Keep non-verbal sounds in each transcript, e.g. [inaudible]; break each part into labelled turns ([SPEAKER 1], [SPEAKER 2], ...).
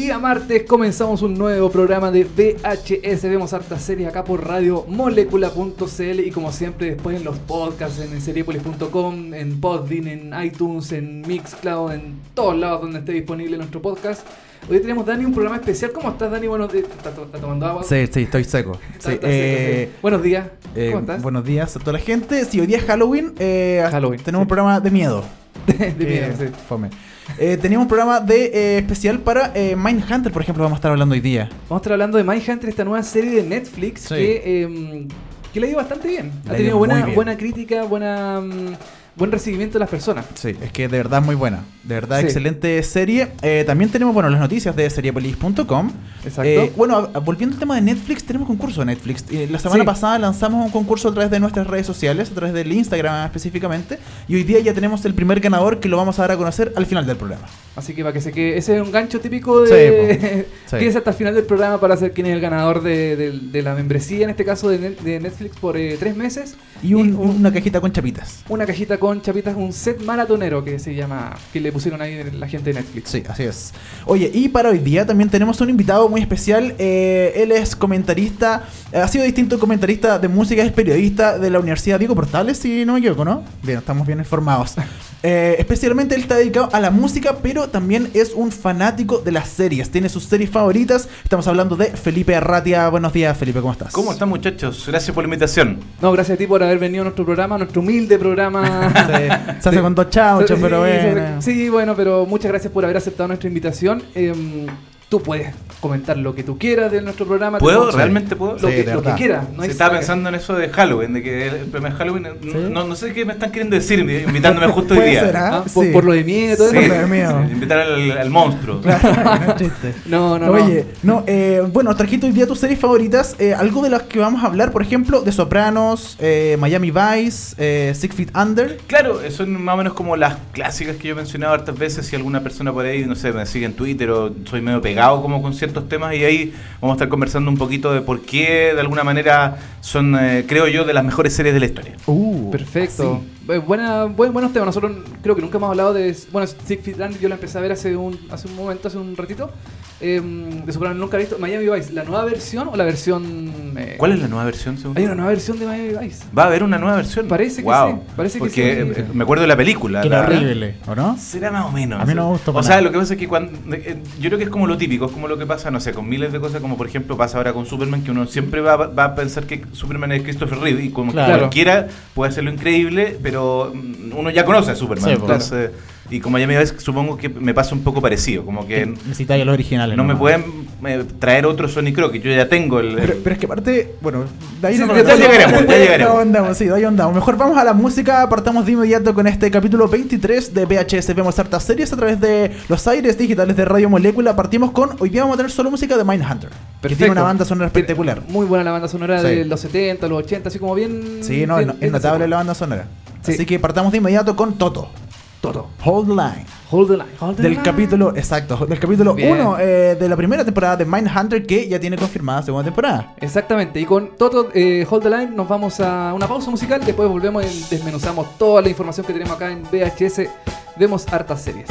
[SPEAKER 1] Día martes comenzamos un nuevo programa de VHS. Vemos hartas series acá por radio molecula.cl y como siempre después en los podcasts en seriepolis.com, en Podbean, en iTunes, en Mixcloud, en todos lados donde esté disponible nuestro podcast. Hoy tenemos Dani un programa especial. ¿Cómo estás Dani? Bueno, ¿estás tomando agua?
[SPEAKER 2] Sí, sí, estoy seco.
[SPEAKER 1] Sí, eh, Buenos días.
[SPEAKER 2] Eh,
[SPEAKER 1] ¿Cómo estás?
[SPEAKER 2] Buenos días a toda la gente. Si hoy día es Halloween, eh,
[SPEAKER 1] Halloween,
[SPEAKER 2] tenemos
[SPEAKER 1] sí.
[SPEAKER 2] un programa de miedo. [laughs]
[SPEAKER 1] de miedo,
[SPEAKER 2] Eh,
[SPEAKER 1] sí.
[SPEAKER 2] fome. Eh, teníamos un programa de eh, especial para eh, Mindhunter, por ejemplo, vamos a estar hablando hoy día.
[SPEAKER 1] Vamos a estar hablando de Mindhunter, esta nueva serie de Netflix
[SPEAKER 2] Sí.
[SPEAKER 1] que, em, que le ha ido bastante bien.
[SPEAKER 2] Le
[SPEAKER 1] ha tenido buena,
[SPEAKER 2] bien.
[SPEAKER 1] buena crítica, buena, mm, buen recibimiento de las personas.
[SPEAKER 2] Sí, es que de verdad muy buena. De verdad,
[SPEAKER 1] Sí.
[SPEAKER 2] excelente serie. Eh, también tenemos, bueno, las noticias de seriepolis.com.
[SPEAKER 1] Exacto.
[SPEAKER 2] Eh, bueno, volviendo al tema de Netflix, tenemos concurso de Netflix. Eh, la semana
[SPEAKER 1] Sí.
[SPEAKER 2] pasada lanzamos un concurso a través de nuestras redes sociales, a través del Instagram específicamente. Y hoy día ya tenemos el primer ganador que lo vamos a dar a conocer al final del programa.
[SPEAKER 1] Así que para que se quede, ese es un gancho típico de.
[SPEAKER 2] Sí. [laughs]
[SPEAKER 1] Hasta el final del programa para saber quién es el ganador de, de- de la membresía, en este caso de, Net- de Netflix, por eh, tres meses.
[SPEAKER 2] Y, un- una cajita con chapitas.
[SPEAKER 1] una cajita con chapitas, un set maratonero que se llama, que le pusieron ahí la gente de Netflix.
[SPEAKER 2] Sí, así es. Oye, y para hoy día también tenemos un invitado muy especial. eh, él es comentarista, eh, ha sido distinto comentarista de música, es periodista de la Universidad Diego Portales, si no me equivoco, ¿no? Bien, estamos bien informados. [laughs] Eh, especialmente él está dedicado a la música, pero también es un fanático de las series. Tiene sus series favoritas. Estamos hablando de Felipe Arratia. Buenos días, Felipe, ¿cómo estás?
[SPEAKER 3] ¿Cómo están muchachos? Gracias por la invitación.
[SPEAKER 1] No, gracias a ti por haber venido a nuestro programa, nuestro humilde programa. [laughs]
[SPEAKER 2] Se, se hace con dos chauchos,
[SPEAKER 1] Sí,
[SPEAKER 2] pero
[SPEAKER 1] sí,
[SPEAKER 2] bueno.
[SPEAKER 1] Sí, bueno, pero muchas gracias por haber aceptado nuestra invitación. Em, tú puedes comentar lo que tú quieras de nuestro programa.
[SPEAKER 3] ¿Puedo? ¿Realmente puedo?
[SPEAKER 1] Lo,
[SPEAKER 2] Sí,
[SPEAKER 1] que, lo que quieras. No
[SPEAKER 3] Se estaba pensando en eso de Halloween, de que el primer Halloween, eh,
[SPEAKER 2] ¿Sí?
[SPEAKER 3] no, no sé qué me están queriendo decir invitándome [laughs] justo hoy día.
[SPEAKER 2] ser, ¿ah?
[SPEAKER 1] Ah, por,
[SPEAKER 2] Sí.
[SPEAKER 1] por lo de miedo todo
[SPEAKER 3] Sí,
[SPEAKER 1] eso.
[SPEAKER 2] Por lo de miedo.
[SPEAKER 3] invitar al, al monstruo. [laughs]
[SPEAKER 2] Claro,
[SPEAKER 1] no, no.
[SPEAKER 2] Oye, no, eh, bueno, trajiste hoy día tus series favoritas. eh, algo de las que vamos a hablar, por ejemplo, de Sopranos, eh, Miami Vice, eh, Six Feet Under.
[SPEAKER 3] Claro, son más o menos como las clásicas que yo he mencionado hartas veces. Si alguna persona por ahí, no sé, me sigue en Twitter o soy medio pegado como con ciertos temas y ahí vamos a estar conversando un poquito de por qué de alguna manera son, eh, creo yo, de las mejores series de la historia.
[SPEAKER 2] Uh,
[SPEAKER 1] Perfecto. Eh, Buena, buen- buenos temas. Nosotros creo que nunca hemos hablado de. Bueno, Six Feet Under yo la empecé a ver hace un, hace un momento, hace un ratito. Em, de Sopranos nunca he visto. Miami Vice, ¿la nueva versión o la versión. eh,
[SPEAKER 3] ¿Cuál es la nueva versión? según
[SPEAKER 1] Hay
[SPEAKER 3] tú?
[SPEAKER 1] una nueva versión de Miami Vice.
[SPEAKER 3] Va a haber una nueva versión.
[SPEAKER 1] Parece que
[SPEAKER 3] Wow.
[SPEAKER 1] sí, parece que
[SPEAKER 3] Porque
[SPEAKER 1] sí.
[SPEAKER 3] eh, me acuerdo de la película.
[SPEAKER 2] Que era
[SPEAKER 3] la-
[SPEAKER 2] horrible, ¿o no?
[SPEAKER 3] Será más o menos.
[SPEAKER 2] A mí no me gustó
[SPEAKER 3] O sea,
[SPEAKER 2] nada.
[SPEAKER 3] lo que pasa es que cuando. eh, Yo creo que es como lo típico, es como lo que pasa, no sé, con miles de cosas, como por ejemplo pasa ahora con Superman, que uno siempre va, va a pensar que Superman es Christopher Reeve, y como
[SPEAKER 2] Claro.
[SPEAKER 3] cualquiera puede hacerlo increíble, pero mm, uno ya conoce a Superman.
[SPEAKER 2] Sí, pues.
[SPEAKER 3] entonces, y como ya me ves, supongo que me pasa un poco parecido, como que
[SPEAKER 2] Necesitáis los originales.
[SPEAKER 3] no me
[SPEAKER 2] nomás.
[SPEAKER 3] pueden eh, traer otro Sonic Croc, yo ya tengo el.
[SPEAKER 2] Pero, pero es que aparte, bueno, de ahí
[SPEAKER 3] Sí,
[SPEAKER 2] no [laughs]
[SPEAKER 3] ya llegaremos, ya llegaremos.
[SPEAKER 2] No andamos, sí, de ahí andamos. Mejor vamos a la música, partamos de inmediato con este capítulo 23 de VHS. Vemos hartas series a través de los aires digitales de Radio Molécula. Partimos con, hoy día vamos a tener solo música de Mindhunter. Que
[SPEAKER 1] Perfecto.
[SPEAKER 2] tiene una banda sonora espectacular.
[SPEAKER 1] Muy buena la banda sonora
[SPEAKER 2] Sí.
[SPEAKER 1] de los 70, los 80, así como bien.
[SPEAKER 2] Sí, no,
[SPEAKER 1] bien-
[SPEAKER 2] es notable la banda sonora.
[SPEAKER 1] Sí.
[SPEAKER 2] Así que partamos de inmediato con Toto.
[SPEAKER 1] Toto.
[SPEAKER 2] Hold the Line.
[SPEAKER 1] Hold the line. Hold the
[SPEAKER 2] Del
[SPEAKER 1] line.
[SPEAKER 2] capítulo, exacto, del capítulo
[SPEAKER 1] Bien.
[SPEAKER 2] 1 de la primera temporada de Mindhunter que ya tiene confirmada segunda temporada.
[SPEAKER 1] Exactamente, y con Toto eh, Hold the Line nos vamos a una pausa musical, después volvemos y desmenuzamos toda la información que tenemos acá en VHS. Vemos hartas series.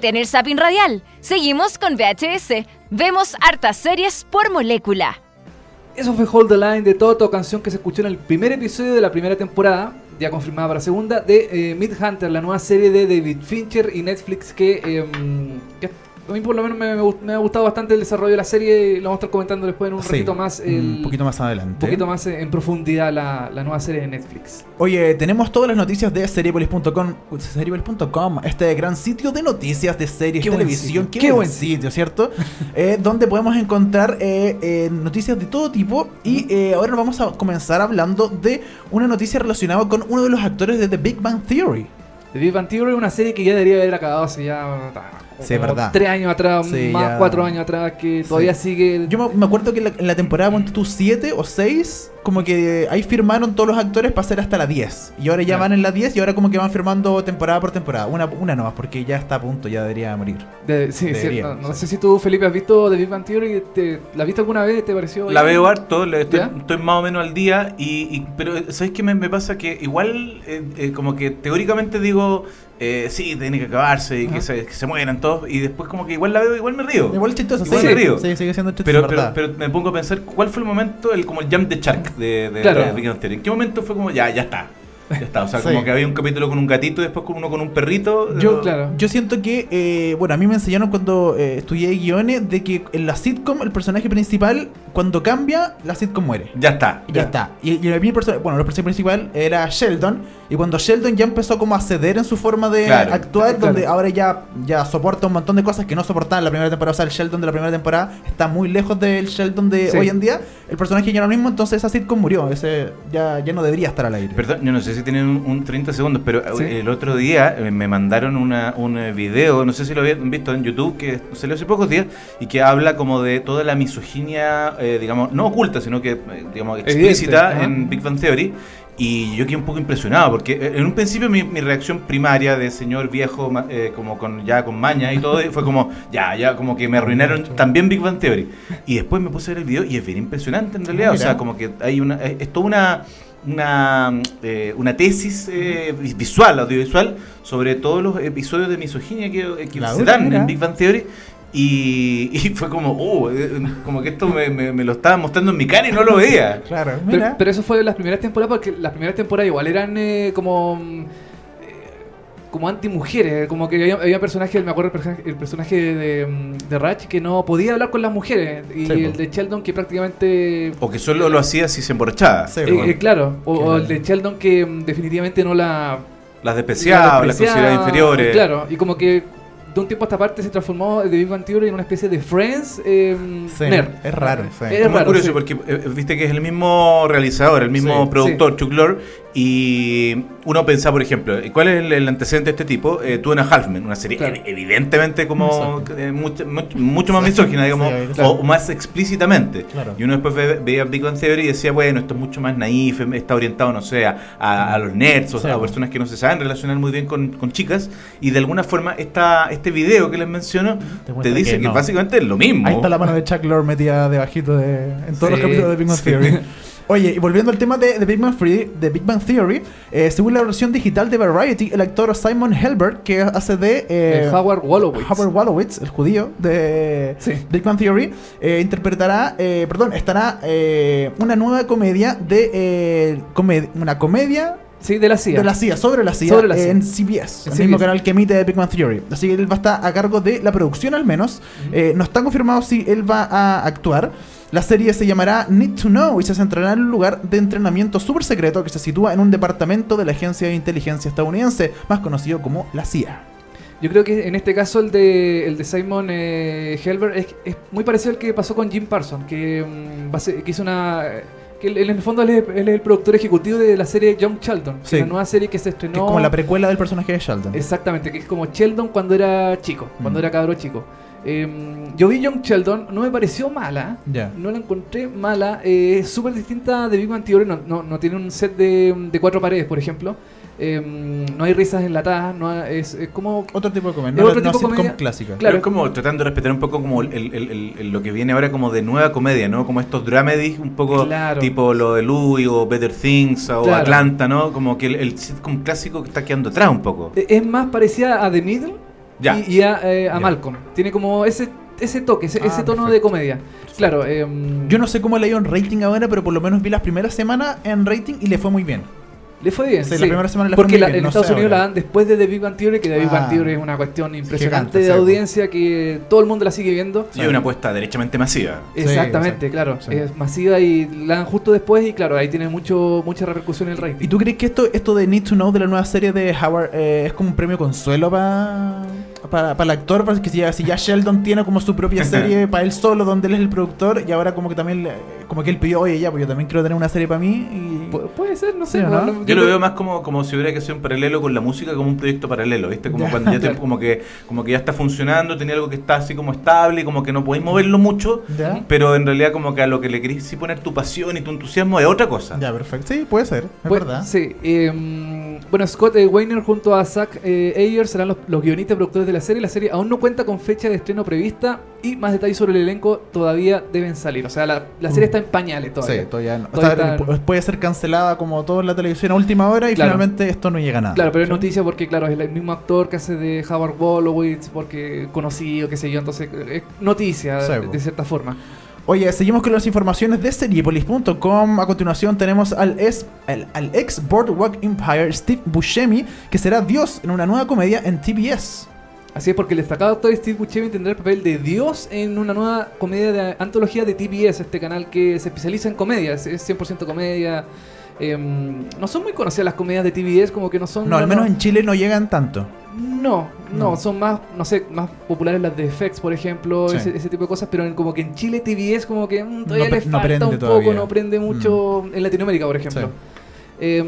[SPEAKER 4] Detén el zapping radial. Seguimos con VHS. Vemos hartas series por molécula.
[SPEAKER 1] Eso fue Hold the Line de Toto, canción que se escuchó en el primer episodio de la primera temporada, ya confirmada para la segunda, de eh, Hunter, la nueva serie de David Fincher y Netflix que, que a mí por lo menos me, ha gustado bastante el desarrollo de la serie. Lo vamos a estar comentando después en un
[SPEAKER 2] Sí,
[SPEAKER 1] ratito más. el-
[SPEAKER 2] un poquito más adelante.
[SPEAKER 1] un poquito más en profundidad la, la nueva serie de Netflix.
[SPEAKER 2] Oye, tenemos todas las noticias de seriepolis.com, seriepolis.com, este gran sitio de noticias de series,
[SPEAKER 1] Qué buen
[SPEAKER 2] televisión,
[SPEAKER 1] sitio,
[SPEAKER 2] qué,
[SPEAKER 1] qué
[SPEAKER 2] buen
[SPEAKER 1] buen
[SPEAKER 2] sitio, ¿cierto? [laughs] Eh, donde podemos encontrar eh, eh, noticias de todo tipo y ahora nos vamos a comenzar hablando de una noticia relacionada con uno de los actores de The Big Bang Theory.
[SPEAKER 1] The Big Bang Theory es una serie que ya debería haber acabado hace ya.
[SPEAKER 2] Sí,
[SPEAKER 1] como
[SPEAKER 2] verdad.
[SPEAKER 1] Tres años atrás,
[SPEAKER 2] Sí,
[SPEAKER 1] más
[SPEAKER 2] ya.
[SPEAKER 1] cuatro años atrás, que todavía sigue.
[SPEAKER 2] Yo me- me acuerdo que en la, en la temporada, ponte tú 7 o 6, como que ahí firmaron todos los actores para hacer hasta la 10. Y ahora ya
[SPEAKER 1] Claro.
[SPEAKER 2] van en la 10 y ahora como que van firmando temporada por temporada. Una, una nomás, porque ya está a punto, ya debería morir.
[SPEAKER 1] de- sí, sí,
[SPEAKER 2] Debería,
[SPEAKER 1] no, no
[SPEAKER 2] sí.
[SPEAKER 1] sé si tú, Felipe, has visto The Big Bang Theory. Te, ¿La has visto alguna vez? ¿Te pareció?
[SPEAKER 3] La veo harto, le estoy, estoy más o menos al día, y, y- pero ¿sabes qué me, me pasa? Que igual, eh, eh, como que teóricamente digo, eh, sí, tiene que acabarse y que se, que se mueran todos, y después como que igual la veo, igual me río.
[SPEAKER 2] Igual chistoso,
[SPEAKER 3] Igual
[SPEAKER 2] sí.
[SPEAKER 3] me río.
[SPEAKER 2] Sí, sigue siendo chistoso,
[SPEAKER 3] Pero, pero, pero me pongo a pensar, ¿cuál fue el momento, el como el jump de shark de, de,
[SPEAKER 1] Claro.
[SPEAKER 3] de qué momento fue como, ya, ya está? Ya está, o sea,
[SPEAKER 2] Sí.
[SPEAKER 3] como que había un capítulo con un gatito y después con uno con un perrito.
[SPEAKER 2] Yo,
[SPEAKER 1] claro.
[SPEAKER 2] yo siento que, eh, bueno, a mí me enseñaron cuando eh, estudié guiones de que en la sitcom el personaje principal, cuando cambia, la sitcom muere.
[SPEAKER 3] Ya está.
[SPEAKER 2] Ya está. Y, y a mí bueno, el personaje principal era Sheldon. Y cuando Sheldon ya empezó como a ceder en su forma de
[SPEAKER 3] Claro.
[SPEAKER 2] actuar,
[SPEAKER 1] Claro.
[SPEAKER 2] donde ahora ya, ya soporta un montón de cosas que no soportaba en la primera temporada. O sea, el Sheldon de la primera temporada está muy lejos del Sheldon de
[SPEAKER 1] Sí.
[SPEAKER 2] hoy en día. El personaje ya no mismo, entonces esa sitcom murió. Ese ya, ya no debería estar al aire.
[SPEAKER 3] Perdón, yo no sé si tienen un, un 30 segundos, pero
[SPEAKER 1] Sí.
[SPEAKER 3] eh, el otro día eh, me mandaron una, un eh, video, no sé si lo habían visto en YouTube, que salió hace pocos días, y que habla como de toda la misoginia, eh, digamos, no oculta, sino que, digamos,
[SPEAKER 1] Evidente,
[SPEAKER 3] explícita
[SPEAKER 1] ajá.
[SPEAKER 3] en Big Bang Theory. Y yo quedé un poco impresionado, porque en un principio mi, mi reacción primaria de señor viejo, eh, como con ya con maña y todo, fue como, ya, ya, como que me arruinaron también Big Bang Theory. Y después me puse a ver el video y es bien impresionante en realidad, o sea, como que hay una, es toda una una, eh, una tesis eh, visual, audiovisual, sobre todos los episodios de misoginia que, que
[SPEAKER 2] La
[SPEAKER 3] se
[SPEAKER 2] dura,
[SPEAKER 3] dan
[SPEAKER 2] mira.
[SPEAKER 3] en Big Bang Theory. Y, [laughs] y fue como, oh, eh, como que esto me, me- me lo estaba mostrando en mi cara y no lo veía.
[SPEAKER 2] Claro,
[SPEAKER 1] Pero,
[SPEAKER 2] mira.
[SPEAKER 1] pero eso fue en las primeras temporadas, porque las primeras temporadas igual eran eh, como. Como anti-mujeres, como que había, había personajes, me acuerdo el personaje, el personaje de, mm, de Ratch que no podía hablar con las mujeres, y
[SPEAKER 2] Sí,
[SPEAKER 1] el de Sheldon que prácticamente
[SPEAKER 3] O que solo lo hacía si se emborrachaba.
[SPEAKER 2] Sí,
[SPEAKER 1] Eh,
[SPEAKER 2] bueno.
[SPEAKER 1] eh, claro, o, el de Sheldon que mm, definitivamente no la...
[SPEAKER 3] Las despreciaba,
[SPEAKER 1] la
[SPEAKER 3] las consideraba inferiores.
[SPEAKER 1] Claro, y como que de un tiempo a esta parte se transformó de Big Bang Theory en una especie de Friends eh,
[SPEAKER 2] Sí,
[SPEAKER 1] nerd.
[SPEAKER 2] es raro, sí.
[SPEAKER 1] Es
[SPEAKER 3] Es muy
[SPEAKER 1] raro,
[SPEAKER 3] curioso
[SPEAKER 1] sí.
[SPEAKER 3] porque eh, viste que es el mismo realizador, el mismo
[SPEAKER 2] Sí,
[SPEAKER 3] productor, Chuck Lorre, y uno pensaba, por ejemplo, ¿cuál es el, el antecedente de este tipo? Eh, Two and a Half Men, una serie
[SPEAKER 1] Claro.
[SPEAKER 3] ev- evidentemente como eh, mucho, mucho- mucho más misógina, digamos,
[SPEAKER 2] Sí,
[SPEAKER 1] claro.
[SPEAKER 3] o más explícitamente.
[SPEAKER 2] Claro.
[SPEAKER 3] Y uno después ve- veía Big Bang Theory y decía, bueno, esto es mucho más naif, em, está orientado, no sé, a, a- a los nerds, o
[SPEAKER 2] Sí.
[SPEAKER 3] a personas que no se saben relacionar muy bien con, con chicas, y de alguna forma esta, este video que les menciono
[SPEAKER 2] Te
[SPEAKER 3] dice
[SPEAKER 2] que
[SPEAKER 3] que,
[SPEAKER 2] no.
[SPEAKER 3] básicamente es lo mismo.
[SPEAKER 2] Ahí está la mano de Chuck Lorre metida debajito de, en todos los capítulos de Big Bang
[SPEAKER 3] sí.
[SPEAKER 2] Theory. Oye, y volviendo al tema de, de Big, Bang Theory, de Big Bang Theory eh, según la versión digital de Variety, el actor Simon Helberg, que hace de... eh,
[SPEAKER 1] Howard Wolowitz.
[SPEAKER 2] Howard Wolowitz, el judío de
[SPEAKER 1] Sí.
[SPEAKER 2] Big Bang Theory, eh, interpretará, eh, perdón, estará eh, una nueva comedia de... eh, comed- una comedia
[SPEAKER 1] Sí, de la CIA.
[SPEAKER 2] de la CIA, sobre la CIA,
[SPEAKER 1] Sobre la CIA.
[SPEAKER 2] en CBS,
[SPEAKER 1] En
[SPEAKER 2] el mismo canal que emite Big Bang Theory. Así que él va a estar a cargo de la producción al menos. Eh, no está confirmado si él va a actuar. La serie se llamará Need to Know y se centrará en un lugar de entrenamiento súper secreto que se sitúa en un departamento de la Agencia de Inteligencia estadounidense, más conocido como la CIA.
[SPEAKER 1] Yo creo que en este caso el de, el de Simon eh, Helberg es, es muy parecido al que pasó con Jim Parsons, que, mm, que hizo una... que él, en el fondo él es, él es el productor ejecutivo de la serie Young Sheldon, que
[SPEAKER 2] Sí.
[SPEAKER 1] la nueva serie que se
[SPEAKER 2] Que
[SPEAKER 1] estrenó...
[SPEAKER 2] es como la precuela del personaje de Sheldon.
[SPEAKER 1] Exactamente, que es como Sheldon cuando era chico, cuando
[SPEAKER 2] Mm.
[SPEAKER 1] era cabro chico. Eh, yo vi Young Sheldon, no me pareció mala,
[SPEAKER 2] Ya.
[SPEAKER 1] no la encontré mala, eh, es súper distinta de Big Bang Theory, no, no, no tiene un set de, de cuatro paredes, por ejemplo. Eh, no hay risas enlatadas, no ha- es, es como...
[SPEAKER 2] Otro tipo de comedia, no,
[SPEAKER 1] otro
[SPEAKER 2] no
[SPEAKER 1] tipo de
[SPEAKER 2] sitcom
[SPEAKER 1] comedia.
[SPEAKER 2] clásica.
[SPEAKER 1] Claro.
[SPEAKER 3] Es como tratando de respetar un poco como el, el- el- el- lo que viene ahora como de nueva comedia, ¿no? Como estos dramedies un poco
[SPEAKER 1] Claro.
[SPEAKER 3] tipo lo de Louis o Better Things o
[SPEAKER 1] Claro.
[SPEAKER 3] Atlanta, ¿no? Como que el, el sitcom clásico que está quedando atrás un poco.
[SPEAKER 1] Eh, Es más parecida a The Middle
[SPEAKER 3] Ya.
[SPEAKER 1] y, y a, eh, a
[SPEAKER 2] Ya.
[SPEAKER 1] Malcolm. Tiene como ese, ese toque, ese,
[SPEAKER 2] Ah,
[SPEAKER 1] ese tono
[SPEAKER 2] perfecto.
[SPEAKER 1] de comedia. Claro, em,
[SPEAKER 2] Yo no sé cómo le ha ido en rating ahora, pero por lo menos vi las primeras semanas en rating y le fue muy bien.
[SPEAKER 1] Le fue bien.
[SPEAKER 2] Sí, la primera semana le fue
[SPEAKER 1] Porque
[SPEAKER 2] muy
[SPEAKER 1] la-
[SPEAKER 2] bien,
[SPEAKER 1] en
[SPEAKER 2] no
[SPEAKER 1] Estados
[SPEAKER 2] sé
[SPEAKER 1] Unidos
[SPEAKER 2] ahora.
[SPEAKER 1] la dan después de The Big Bang Theory, que The Big
[SPEAKER 2] Ah.
[SPEAKER 1] Bang Theory es una cuestión impresionante
[SPEAKER 2] Gigante,
[SPEAKER 1] de
[SPEAKER 2] sí,
[SPEAKER 1] audiencia que todo el mundo la sigue viendo.
[SPEAKER 3] Y una apuesta derechamente masiva.
[SPEAKER 1] Exactamente, claro.
[SPEAKER 2] Sí.
[SPEAKER 1] Es masiva y la dan justo después y claro, ahí tiene mucho mucha repercusión en el rating.
[SPEAKER 2] ¿Y tú crees que esto, esto de Need to Know de la nueva serie de Howard eh, es como un premio consuelo para para el actor? Porque si ya, si ya Sheldon tiene como su propia [laughs] serie para él solo, donde él es el productor, y ahora como que también, le- como que él pidió, oye, ya, pues yo también quiero tener una serie para mí. Y...
[SPEAKER 1] Pu- puede ser, no
[SPEAKER 2] Sí,
[SPEAKER 1] sé.
[SPEAKER 2] ¿o
[SPEAKER 1] no-
[SPEAKER 2] no?
[SPEAKER 3] Yo lo veo más como, como si hubiera que hacer un paralelo con la música, como un proyecto paralelo, ¿viste? Como [laughs] cuando ya te- como que como que ya está funcionando, tiene algo que está así como estable como que no podéis moverlo mucho,
[SPEAKER 2] ¿Ya?
[SPEAKER 3] pero en realidad como que a lo que le querés sí poner tu pasión y tu entusiasmo es otra cosa.
[SPEAKER 2] Ya, perfecto. Sí, puede ser, es
[SPEAKER 1] Pues,
[SPEAKER 2] verdad.
[SPEAKER 1] Sí. em, bueno, Scott eh, Weiner junto a Zach eh, Ayer serán los, los guionistas y productores de la serie. La serie aún no cuenta con fecha de estreno prevista y más detalles sobre el elenco todavía deben salir. O sea, la, la serie
[SPEAKER 2] Mm.
[SPEAKER 1] está en pañales todavía.
[SPEAKER 2] Sí, todavía no.
[SPEAKER 1] Todavía está-
[SPEAKER 2] puede ser cancelada como todo en la televisión a última hora y
[SPEAKER 1] Claro.
[SPEAKER 2] finalmente esto no llega a nada.
[SPEAKER 1] Claro, pero es noticia porque, claro, es el mismo actor que hace de Howard Wolowitz, porque conocido, qué sé yo, entonces es noticia
[SPEAKER 2] Sí,
[SPEAKER 1] de, de cierta forma.
[SPEAKER 2] Oye, seguimos con las informaciones de Seriepolis.com. A continuación tenemos al, ex, al, al ex Boardwalk Empire Steve Buscemi, que será Dios en una nueva comedia en TBS.
[SPEAKER 1] Así es, porque el destacado actor Steve Buscemi tendrá el papel de Dios en una nueva comedia de antología de TBS, este canal que se especializa en comedia, es, es 100% comedia. Em, no son muy conocidas las comedias de TBS, como que no son...
[SPEAKER 2] No, al menos
[SPEAKER 1] no,
[SPEAKER 2] en Chile no llegan tanto.
[SPEAKER 1] No, no,
[SPEAKER 2] No.
[SPEAKER 1] son más, no sé, más populares las de FX, por ejemplo,
[SPEAKER 2] Sí.
[SPEAKER 1] ese, ese tipo de cosas, pero en, como que en Chile TBS como que mm, todavía
[SPEAKER 2] No
[SPEAKER 1] le falta un
[SPEAKER 2] todavía.
[SPEAKER 1] poco, no prende mucho en Latinoamérica, por ejemplo.
[SPEAKER 2] Sí.
[SPEAKER 1] Eh,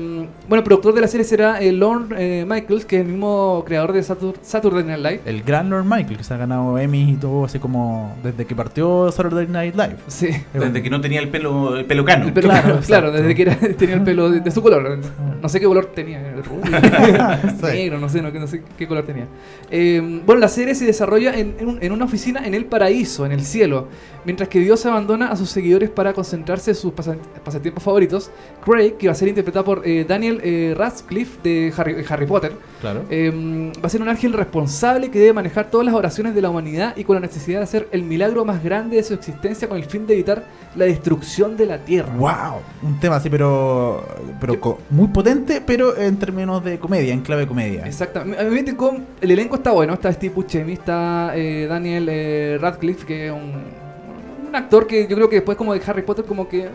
[SPEAKER 1] bueno, el productor de la serie será eh, Lorne eh, Michaels, que es el mismo creador de Satur- Saturday Night Live.
[SPEAKER 2] El gran Lord Michael, que se ha ganado Emmy y todo, así como desde que partió Saturday Night Live.
[SPEAKER 1] Sí.
[SPEAKER 3] Desde que no tenía el pelo, el pelo cano.
[SPEAKER 1] El pelo,
[SPEAKER 2] Claro,
[SPEAKER 1] claro, desde que era- [laughs] tenía el pelo de, de su color. No sé qué color tenía, [laughs] [laughs] negro, no sé, no, no sé qué color tenía. Eh, bueno, la serie se desarrolla en, en un- en una oficina en el paraíso, en el cielo. Mientras que Dios abandona a sus seguidores para concentrarse en sus pasa- pasatiempos favoritos, Craig, que va a ser interpretado por eh, Daniel eh, Radcliffe de Harry, Harry Potter,
[SPEAKER 2] Claro.
[SPEAKER 1] eh, va a ser un ángel responsable que debe manejar todas las oraciones de la humanidad y con la necesidad de hacer el milagro más grande de su existencia con el fin de evitar la destrucción de la tierra.
[SPEAKER 2] ¡Wow! Un tema así, pero, pero muy potente, pero en términos de comedia, en clave de comedia.
[SPEAKER 1] Exactamente. Con el elenco está bueno. Está Steve Buscemi, está eh, Daniel eh, Radcliffe, que es un, un actor que yo creo que después como de Harry Potter como que... eh,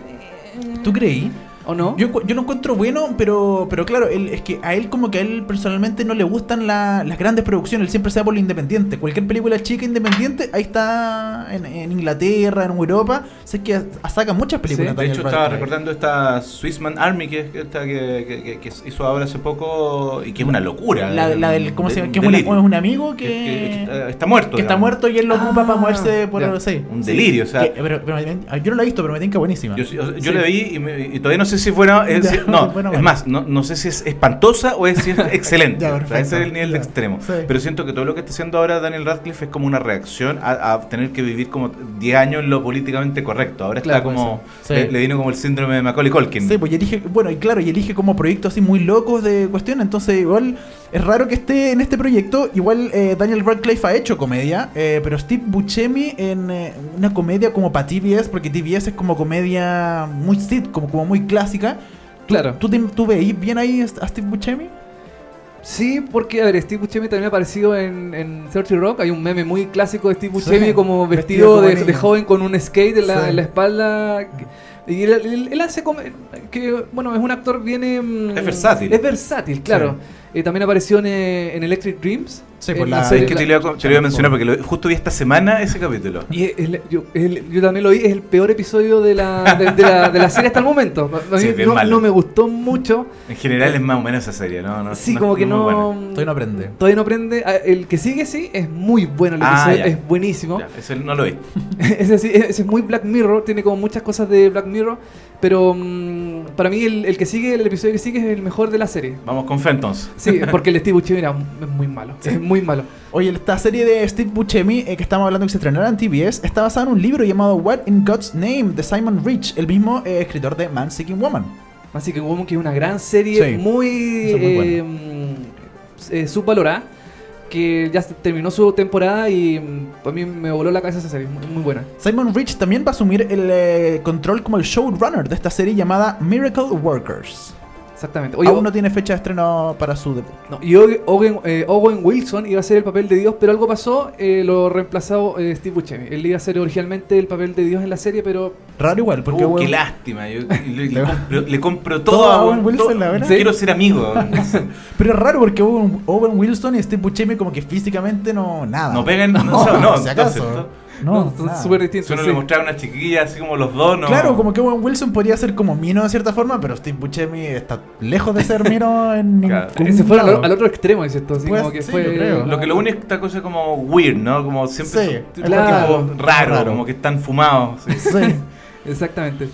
[SPEAKER 2] ¿Tú creí?
[SPEAKER 1] ¿O no?
[SPEAKER 2] Yo, yo lo encuentro bueno, pero, pero claro, él, es que a él como que a él personalmente no le gustan la- las grandes producciones, él siempre se va por lo independiente. Cualquier película chica independiente, ahí está en, en Inglaterra, en Europa, sé que a- saca muchas películas.
[SPEAKER 1] Sí,
[SPEAKER 3] De hecho, estaba recordando esta Swissman Army que, que, esta que, que- que- que hizo ahora hace poco y que es una locura.
[SPEAKER 2] La, la del, ¿cómo se llama? Que es, es un amigo
[SPEAKER 3] Que-
[SPEAKER 2] que,
[SPEAKER 3] que- que está, está muerto.
[SPEAKER 2] que está muerto y él lo ocupa
[SPEAKER 1] Ah,
[SPEAKER 2] para moverse por
[SPEAKER 1] ya.
[SPEAKER 2] sí.
[SPEAKER 3] Un delirio, o sea.
[SPEAKER 2] Que- pero, pero me- yo no la he visto, pero me tinca buenísima.
[SPEAKER 3] Yo, yo, yo
[SPEAKER 1] Sí.
[SPEAKER 3] la vi y, me- y todavía no sé si fuera. [laughs] es-
[SPEAKER 2] Ya,
[SPEAKER 3] si- no,
[SPEAKER 2] bueno,
[SPEAKER 3] es más, no, no sé si es espantosa o es, si es [laughs] excelente.
[SPEAKER 2] Ya,
[SPEAKER 3] O sea, ese es el nivel de
[SPEAKER 2] Ya.
[SPEAKER 3] extremo.
[SPEAKER 2] Sí.
[SPEAKER 3] Pero siento que todo lo que está haciendo ahora Daniel Radcliffe es como una reacción a, a tener que vivir como 10 años en lo políticamente correcto. Ahora está
[SPEAKER 1] Claro,
[SPEAKER 3] como.
[SPEAKER 2] sí.
[SPEAKER 3] Le, le vino como el síndrome de Macaulay Culkin.
[SPEAKER 2] Sí, pues y elige, bueno, y claro, y elige como proyectos así muy locos de cuestión, entonces igual es raro que esté en este proyecto, igual eh, Daniel Radcliffe ha hecho comedia, eh, pero Steve Buscemi en eh, una comedia como para TBS, porque TBS es como comedia muy sit, como, como muy clásica. ¿Tú,
[SPEAKER 1] Claro.
[SPEAKER 2] ¿Tú, te- tú veís bien ahí a Steve Buscemi?
[SPEAKER 1] Sí, porque, a ver, Steve Buscemi también ha aparecido en, en 30 Rock. Hay un meme muy clásico de Steve Buscemi
[SPEAKER 2] Sí,
[SPEAKER 1] como
[SPEAKER 2] vestido
[SPEAKER 1] vestido,
[SPEAKER 2] como
[SPEAKER 1] de, joven con un skate en la,
[SPEAKER 2] Sí.
[SPEAKER 1] en la espalda. Y él, él- él hace como... Que, bueno, es un actor bien... em,
[SPEAKER 3] Es versátil.
[SPEAKER 1] Es versátil, claro. Eh, también apareció en, eh, en Electric Dreams.
[SPEAKER 2] Sí, por
[SPEAKER 1] la
[SPEAKER 2] la-
[SPEAKER 1] serie-
[SPEAKER 3] Es que te lo iba, a- te lo iba a mencionar porque lo- justo vi esta semana ese capítulo.
[SPEAKER 1] Y es- es- yo, es- yo también lo vi, es el peor episodio de la, de, de la, de la serie hasta el momento. A mí
[SPEAKER 3] Sí,
[SPEAKER 1] no, no me gustó mucho.
[SPEAKER 3] En general es más o menos esa serie, ¿no? no
[SPEAKER 1] Sí,
[SPEAKER 3] no-
[SPEAKER 1] como que no.
[SPEAKER 2] Todavía no aprende.
[SPEAKER 1] Todavía no aprende. Ah, El que sigue, sí, es muy bueno. El
[SPEAKER 3] Ah,
[SPEAKER 1] episodio
[SPEAKER 3] ya.
[SPEAKER 1] es buenísimo.
[SPEAKER 3] Ya, ese no lo vi. [laughs]
[SPEAKER 1] ese, sí, ese es muy Black Mirror. Tiene como muchas cosas de Black Mirror. Pero mm, para mí, el, el que sigue, el episodio que sigue, es el mejor de la serie.
[SPEAKER 3] Vamos con Fenton's.
[SPEAKER 1] Sí, [laughs] porque el Steve Buscemi era es muy malo. Es muy malo.
[SPEAKER 2] Oye, esta serie de Steve Buscemi eh, que estamos hablando que se estrenará en TBS está basada en un libro llamado What in God's Name de Simon Rich, el mismo eh, escritor de Man Seeking Woman.
[SPEAKER 1] Así que Woman, que es una gran serie,
[SPEAKER 2] Sí,
[SPEAKER 1] muy,
[SPEAKER 2] esa es muy
[SPEAKER 1] eh, mm, eh, subvalorada. Que ya terminó su temporada y mm, a mí me voló la cabeza esa serie, muy, muy buena.
[SPEAKER 2] Simon Rich también va a asumir el eh, control como el showrunner de esta serie llamada Miracle Workers.
[SPEAKER 1] Exactamente. Oye,
[SPEAKER 2] Aún no tiene fecha de estreno para su debut.
[SPEAKER 1] no, y Owen, Owen- eh, Owen Wilson iba a ser el papel de Dios, pero algo pasó, eh, lo reemplazó eh, Steve Buscemi. Él iba a ser originalmente el papel de Dios en la serie, pero
[SPEAKER 2] Raro igual, porque
[SPEAKER 3] Uh, qué lástima. Yo le, [laughs] compro, le compro
[SPEAKER 2] Todo
[SPEAKER 3] todo,
[SPEAKER 2] a Owen Wilson,
[SPEAKER 3] todo-
[SPEAKER 2] la verdad. [laughs]
[SPEAKER 3] Quiero ser amigo. de Owen [laughs] Wilson.
[SPEAKER 2] Pero es raro porque Owen, Owen Wilson y Steve Buscemi como que físicamente no nada.
[SPEAKER 3] No pegan, no,
[SPEAKER 2] No,
[SPEAKER 3] no, no,
[SPEAKER 2] si acaso.
[SPEAKER 3] No,
[SPEAKER 1] son súper distintos.
[SPEAKER 3] uno
[SPEAKER 1] sí.
[SPEAKER 3] le mostraba a una chiquilla así como los dos, ¿no?
[SPEAKER 2] Claro, como que Owen Wilson podría ser como Mino de cierta forma, pero Steve Buscemi está lejos de ser Mino en ningún
[SPEAKER 3] Claro.
[SPEAKER 1] Ese fue al, al otro extremo, dices tú, así
[SPEAKER 2] Pues,
[SPEAKER 1] como que
[SPEAKER 2] sí,
[SPEAKER 1] fue...
[SPEAKER 2] yo creo.
[SPEAKER 3] Lo que lo único es esta cosa como weird, ¿no? Como siempre
[SPEAKER 2] Sí,
[SPEAKER 3] son
[SPEAKER 1] claro.
[SPEAKER 3] tipo raro,
[SPEAKER 2] Raro.
[SPEAKER 3] como que están fumados. sí.
[SPEAKER 2] Sí. [laughs]
[SPEAKER 1] Exactamente.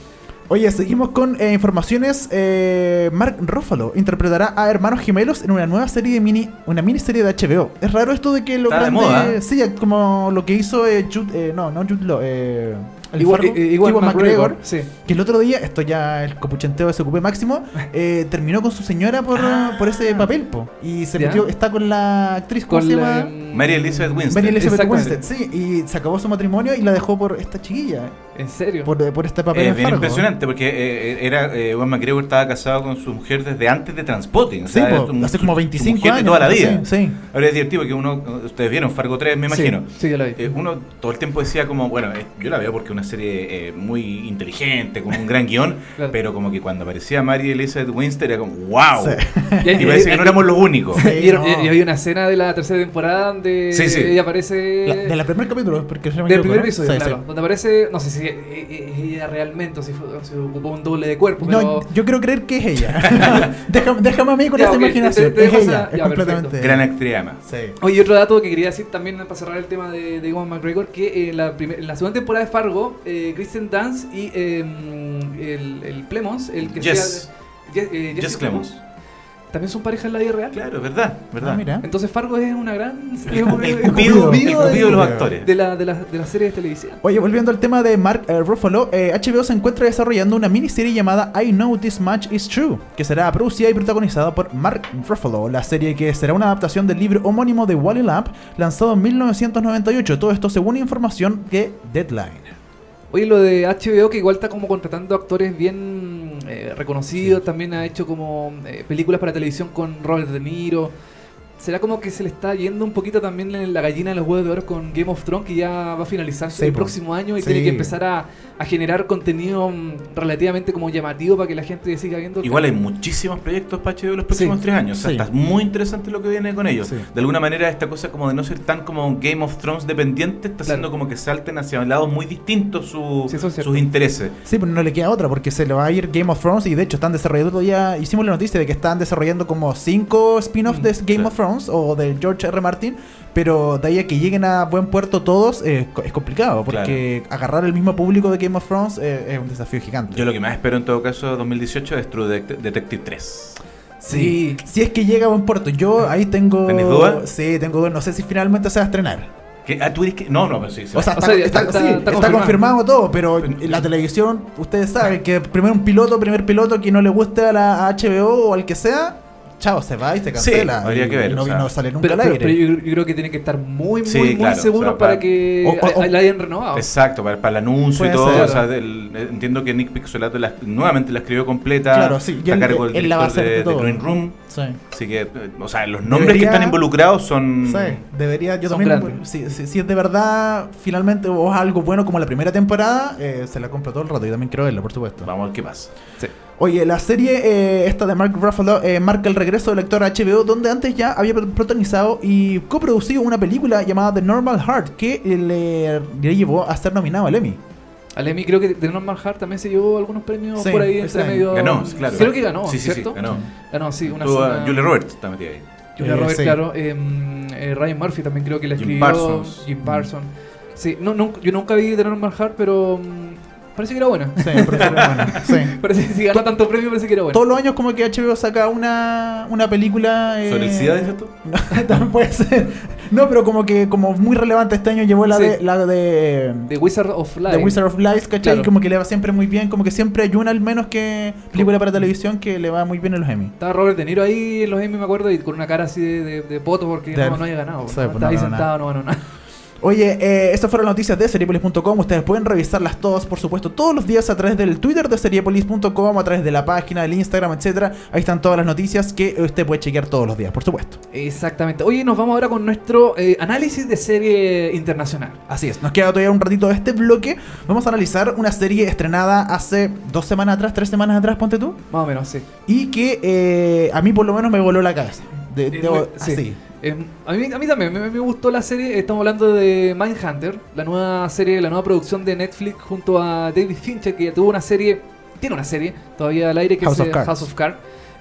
[SPEAKER 2] Oye, seguimos con eh, informaciones. Eh, Mark Ruffalo interpretará a hermanos gemelos en una nueva serie de mini, una miniserie de HBO. Es raro esto de que lo
[SPEAKER 3] Está de
[SPEAKER 2] grande-
[SPEAKER 3] moda.
[SPEAKER 2] sí, como lo que hizo eh, Jude, eh, no, no Jude Law, eh,
[SPEAKER 1] Igual,
[SPEAKER 2] Fargo,
[SPEAKER 1] eh, igual McGregor, sí.
[SPEAKER 2] que el otro día, esto ya el copuchenteo de SQP máximo, [laughs] eh, terminó con su señora por,
[SPEAKER 1] Ah.
[SPEAKER 2] por ese papel, po. Y se
[SPEAKER 1] Ya.
[SPEAKER 2] metió, está con la actriz, ¿cómo
[SPEAKER 1] Con
[SPEAKER 2] se
[SPEAKER 1] la,
[SPEAKER 2] llama?
[SPEAKER 1] mm,
[SPEAKER 3] Mary Elizabeth Winstead.
[SPEAKER 2] Mary Elizabeth. Winstead, sí, y se acabó su matrimonio y la dejó por esta chiquilla,
[SPEAKER 1] ¿En serio?
[SPEAKER 2] por, por este papel
[SPEAKER 3] Es
[SPEAKER 2] en
[SPEAKER 3] bien
[SPEAKER 2] Fargo.
[SPEAKER 3] impresionante porque eh, era eh, Ewan McGregor estaba casado con su mujer desde antes de Transpotting. o
[SPEAKER 2] Sí, po,
[SPEAKER 3] un-
[SPEAKER 2] hace
[SPEAKER 3] su-
[SPEAKER 2] como
[SPEAKER 3] su
[SPEAKER 2] 25
[SPEAKER 3] mujer de
[SPEAKER 2] años.
[SPEAKER 3] toda la
[SPEAKER 2] sí,
[SPEAKER 3] vida.
[SPEAKER 2] Sí.
[SPEAKER 3] Ahora es divertido que uno, ustedes vieron Fargo 3, me imagino.
[SPEAKER 1] Sí, ya lo vi.
[SPEAKER 3] Eh, uno todo el tiempo decía como, bueno, eh, yo la veo porque es una serie eh, muy inteligente, con un gran guion, [laughs]
[SPEAKER 1] Claro.
[SPEAKER 3] pero como que cuando aparecía Mary Elizabeth Winstead era como, wow.
[SPEAKER 2] Sí.
[SPEAKER 3] Y [laughs] parece que no éramos los únicos.
[SPEAKER 2] Sí.
[SPEAKER 1] Y,
[SPEAKER 2] no.
[SPEAKER 1] y- y había una escena de la tercera temporada donde
[SPEAKER 3] Sí, sí.
[SPEAKER 1] ella aparece...
[SPEAKER 2] La- de la primer capítulo, porque se me
[SPEAKER 1] del primer
[SPEAKER 2] ¿no?
[SPEAKER 1] episodio,
[SPEAKER 2] Sí,
[SPEAKER 1] claro.
[SPEAKER 2] sí.
[SPEAKER 1] Donde aparece, no sé si e- ella realmente o si, fue- o si ocupó un doble de cuerpo,
[SPEAKER 2] No,
[SPEAKER 1] pero...
[SPEAKER 2] yo quiero creer que es ella. [laughs] [laughs] déjame, déjame a mí con
[SPEAKER 1] Ya,
[SPEAKER 2] esa imaginación.
[SPEAKER 1] te- te
[SPEAKER 2] es ella,
[SPEAKER 1] esa-
[SPEAKER 2] es
[SPEAKER 1] ya,
[SPEAKER 2] completamente.
[SPEAKER 3] Gran actriz ama.
[SPEAKER 2] Sí.
[SPEAKER 1] Oye, y otro dato que quería decir también para cerrar el tema de, de Ewan McGregor, que en la, primer- en la segunda temporada de Fargo, eh, Kristen Dance y eh, el, el Plemons, el que
[SPEAKER 3] Jess.
[SPEAKER 1] sea... Jess, eh,
[SPEAKER 3] Clemons.
[SPEAKER 1] También son pareja en la vida real.
[SPEAKER 3] Claro, verdad, verdad.
[SPEAKER 2] Ah, mira.
[SPEAKER 1] Entonces Fargo es una gran...
[SPEAKER 3] El,
[SPEAKER 1] es un-
[SPEAKER 3] el
[SPEAKER 1] es un
[SPEAKER 3] cupido,
[SPEAKER 2] cupido
[SPEAKER 3] el cupido de los
[SPEAKER 2] de-
[SPEAKER 3] actores.
[SPEAKER 1] de la, de, la, de las series televisivas.
[SPEAKER 2] Oye, volviendo al tema de Mark eh, Ruffalo, eh, HBO se encuentra desarrollando una miniserie llamada I Know This Much Is True, que será producida y protagonizada por Mark Ruffalo, la serie que será una adaptación del libro homónimo de Wally Lamp, lanzado en 1998. Todo esto según información de Deadline.
[SPEAKER 1] Oye, lo de HBO que igual está como contratando actores bien eh, reconocidos, también ha hecho como eh, películas para televisión con Robert De Niro. ¿Será como que se le está yendo un poquito también en la gallina de los huevos de oro con Game of Thrones, que ya va a finalizarse
[SPEAKER 2] Sí,
[SPEAKER 1] el
[SPEAKER 2] po.
[SPEAKER 1] próximo año y
[SPEAKER 2] Sí.
[SPEAKER 1] tiene que empezar a, a generar contenido mm, relativamente como llamativo para que la gente siga viendo?
[SPEAKER 3] Igual hay muchísimos proyectos para HBO los próximos
[SPEAKER 1] Sí.
[SPEAKER 3] tres años. O sea,
[SPEAKER 2] Sí.
[SPEAKER 3] está muy interesante lo que viene con ellos.
[SPEAKER 2] Sí.
[SPEAKER 3] De alguna manera, esta cosa como de no ser tan como Game of Thrones dependiente está haciendo como que salten hacia lados muy distintos su-
[SPEAKER 1] Sí, eso es cierto.
[SPEAKER 3] sus intereses.
[SPEAKER 2] Sí, pero no le queda otra porque se le va a ir Game of Thrones y de hecho están desarrollando ya, hicimos la noticia de que están desarrollando como cinco spin-offs de Game
[SPEAKER 3] claro.
[SPEAKER 2] of Thrones o de George R. Martin, pero de ahí a que lleguen a buen puerto todos eh, es complicado porque agarrar el mismo público de Game of Thrones eh, es un desafío gigante.
[SPEAKER 3] Yo lo que más espero en todo caso 2018 es True Detect- Detective 3.
[SPEAKER 1] Sí.
[SPEAKER 2] Si es que llega a buen puerto, yo ahí tengo...
[SPEAKER 3] ¿Tenés duda?
[SPEAKER 2] Sí, tengo dudas, no sé si finalmente se va a estrenar.
[SPEAKER 3] ¿Qué? Ah, tú dices que. No, no, pero sí. se
[SPEAKER 2] O sea,
[SPEAKER 1] O
[SPEAKER 2] está,
[SPEAKER 1] sea, ya
[SPEAKER 2] está-
[SPEAKER 1] está-
[SPEAKER 2] sí,
[SPEAKER 1] está
[SPEAKER 2] está
[SPEAKER 1] confirmado.
[SPEAKER 2] confirmado todo, pero
[SPEAKER 3] Pero-
[SPEAKER 2] en la televisión, ustedes saben que primero un piloto, primer piloto que no le guste a la a HBO o al que sea, chao, se va y se
[SPEAKER 3] Sí,
[SPEAKER 2] cancela.
[SPEAKER 3] habría
[SPEAKER 2] y-
[SPEAKER 3] que ver,
[SPEAKER 2] no,
[SPEAKER 3] o sea.
[SPEAKER 2] y no sale nunca
[SPEAKER 1] Pero,
[SPEAKER 2] al aire.
[SPEAKER 1] pero yo, yo creo que tiene que estar muy, muy,
[SPEAKER 3] Sí,
[SPEAKER 1] muy
[SPEAKER 3] claro,
[SPEAKER 1] seguro
[SPEAKER 3] o sea,
[SPEAKER 1] para
[SPEAKER 3] para-
[SPEAKER 1] que
[SPEAKER 2] o- o-
[SPEAKER 1] la- la hayan renovado.
[SPEAKER 3] Exacto, para, para el anuncio y todo.
[SPEAKER 2] ser.
[SPEAKER 3] O sea, del- entiendo que Nick Pixelato la- nuevamente la escribió completa.
[SPEAKER 2] Claro, sí, y
[SPEAKER 3] a cargo del director de, de Green Room.
[SPEAKER 2] Sí.
[SPEAKER 3] Así que, o sea, los nombres
[SPEAKER 2] Debería-
[SPEAKER 3] que están involucrados son.
[SPEAKER 2] Sí, debería, yo también, si, si- si es de verdad, finalmente, o algo bueno como la primera temporada, eh, se la compro todo el rato y también quiero verla, por supuesto.
[SPEAKER 3] Vamos a ver qué pasa.
[SPEAKER 1] Sí.
[SPEAKER 2] Oye, la serie eh, esta de Mark Ruffalo eh, marca el regreso del actor a HBO, donde antes ya había protagonizado y coproducido una película llamada The Normal Heart, que le, le llevó a ser nominado al Emmy.
[SPEAKER 1] Al Emmy creo que de Norman Hart también se llevó algunos premios
[SPEAKER 2] Sí,
[SPEAKER 1] por ahí
[SPEAKER 2] ese
[SPEAKER 1] entre medio.
[SPEAKER 3] Ganó, claro.
[SPEAKER 1] Creo que ganó,
[SPEAKER 3] Sí, sí, sí,
[SPEAKER 1] ¿cierto?
[SPEAKER 3] ganó.
[SPEAKER 1] Ganó, sí, una
[SPEAKER 3] a
[SPEAKER 1] zona-
[SPEAKER 3] Julia Roberts está metida ahí.
[SPEAKER 1] Julia
[SPEAKER 2] Eh,
[SPEAKER 1] Roberts,
[SPEAKER 2] sí.
[SPEAKER 1] claro. em, eh, Ryan Murphy también creo que la
[SPEAKER 3] Jim
[SPEAKER 1] escribió.
[SPEAKER 3] Parsons.
[SPEAKER 1] Jim Parsons. Sí, no, no, yo nunca vi de Norman Hart, pero mm, parece que era buena. [laughs]
[SPEAKER 2] Sí.
[SPEAKER 1] Parece que si ganó tanto premio, parece que era buena.
[SPEAKER 2] Todos los años como que HBO saca una, una película... eh,
[SPEAKER 3] ¿Sobre el SIDA, dices tú?
[SPEAKER 2] No, [laughs] también puede ser. No, pero como que como muy relevante este año llevó la
[SPEAKER 1] Sí.
[SPEAKER 2] de la de
[SPEAKER 1] The Wizard of Life.
[SPEAKER 2] The Wizard of Life, ¿cachai?
[SPEAKER 1] Claro.
[SPEAKER 2] Y como que le va siempre muy bien, como que siempre hay una al menos que película para televisión que le va muy bien en los Emmy.
[SPEAKER 1] Estaba Robert De Niro ahí en los Emmy, me acuerdo, y con una cara así de, de, de poto porque no, no había ganado.
[SPEAKER 2] Sí,
[SPEAKER 1] ¿no? Estaba
[SPEAKER 2] no
[SPEAKER 1] ahí sentado, no ganó nada.
[SPEAKER 2] Oye, eh, estas fueron las noticias de Seriepolis.com. Ustedes pueden revisarlas todas, por supuesto, todos los días a través del Twitter de Seriepolis.com, a través de la página, del Instagram, etcétera. Ahí están todas las noticias que usted puede chequear todos los días, por supuesto.
[SPEAKER 1] Exactamente. Oye, nos vamos ahora con nuestro eh, análisis de serie internacional.
[SPEAKER 2] Así es, nos queda todavía un ratito de este bloque. Vamos a analizar una serie estrenada hace dos semanas atrás, tres semanas atrás, ponte tú.
[SPEAKER 1] Más o menos, sí.
[SPEAKER 2] Y que eh, a mí por lo menos me voló la cabeza. De,
[SPEAKER 1] Eh, sí.
[SPEAKER 2] así.
[SPEAKER 1] Eh, a, mí, a mí también me, me gustó la serie. Estamos hablando de Mindhunter, la nueva serie, la nueva producción de Netflix junto a David Fincher, que ya tuvo una serie, tiene una serie todavía al aire que
[SPEAKER 2] House
[SPEAKER 1] es
[SPEAKER 2] of.
[SPEAKER 1] House of Cards.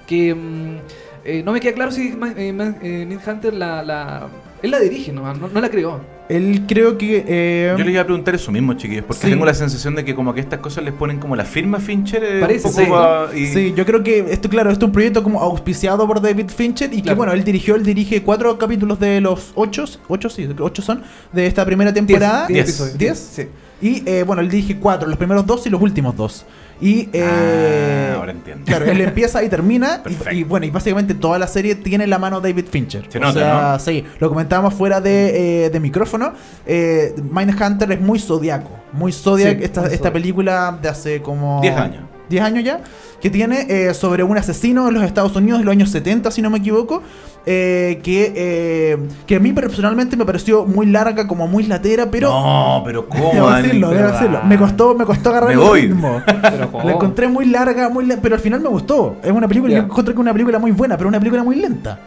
[SPEAKER 1] Que mm, eh, no me queda claro si eh, eh, Mindhunter la, la. Él la dirige, no, no, no la creó.
[SPEAKER 2] Él creo que. eh,
[SPEAKER 3] Yo les iba a preguntar eso mismo, chiquillos, porque
[SPEAKER 2] Sí.
[SPEAKER 3] tengo la sensación de que como que estas cosas les ponen como la firma Fincher. eh,
[SPEAKER 1] Parece,
[SPEAKER 3] un poco
[SPEAKER 1] sí.
[SPEAKER 3] pa- y-
[SPEAKER 2] Sí, yo creo que esto, claro, esto es un proyecto como auspiciado por David Fincher y que bueno, él dirigió, él dirige cuatro capítulos de los ocho, ocho sí, ocho son, de esta primera temporada.
[SPEAKER 1] Diez, diez
[SPEAKER 3] Diez.
[SPEAKER 1] episodios.
[SPEAKER 2] ¿Diez?
[SPEAKER 1] Sí.
[SPEAKER 2] Y eh, bueno, él dirige cuatro, los primeros dos y los últimos dos. Y eh,
[SPEAKER 3] Ah, ahora entiendo.
[SPEAKER 2] Claro, él empieza y termina. y- bueno, y básicamente toda la serie tiene la mano David Fincher.
[SPEAKER 3] Se
[SPEAKER 2] o
[SPEAKER 3] nota,
[SPEAKER 2] sea,
[SPEAKER 3] ¿no?
[SPEAKER 2] sí, lo comentábamos fuera de, eh, de micrófono. Eh, Mindhunter es muy zodiaco. Muy zodiac,
[SPEAKER 1] Sí,
[SPEAKER 2] esta,
[SPEAKER 1] muy
[SPEAKER 2] esta
[SPEAKER 1] Zodiac.
[SPEAKER 2] película de hace como.
[SPEAKER 3] 10 años.
[SPEAKER 2] 10 años ya. Que tiene eh, sobre un asesino en los Estados Unidos de los años 70, si no me equivoco. eh, que, eh, que a mí personalmente me pareció muy larga, como muy latera, pero.
[SPEAKER 3] no, pero [laughs] ¿cómo?
[SPEAKER 2] Debo decirlo, debo decirlo. Me costó, me costó agarrar
[SPEAKER 3] Me
[SPEAKER 2] el
[SPEAKER 3] voy.
[SPEAKER 2] ritmo. [laughs]
[SPEAKER 1] Pero, ¿cómo?
[SPEAKER 2] La encontré muy larga, muy le- pero al final me gustó. Es una película, yo encontré que es una película muy buena, pero una película muy lenta.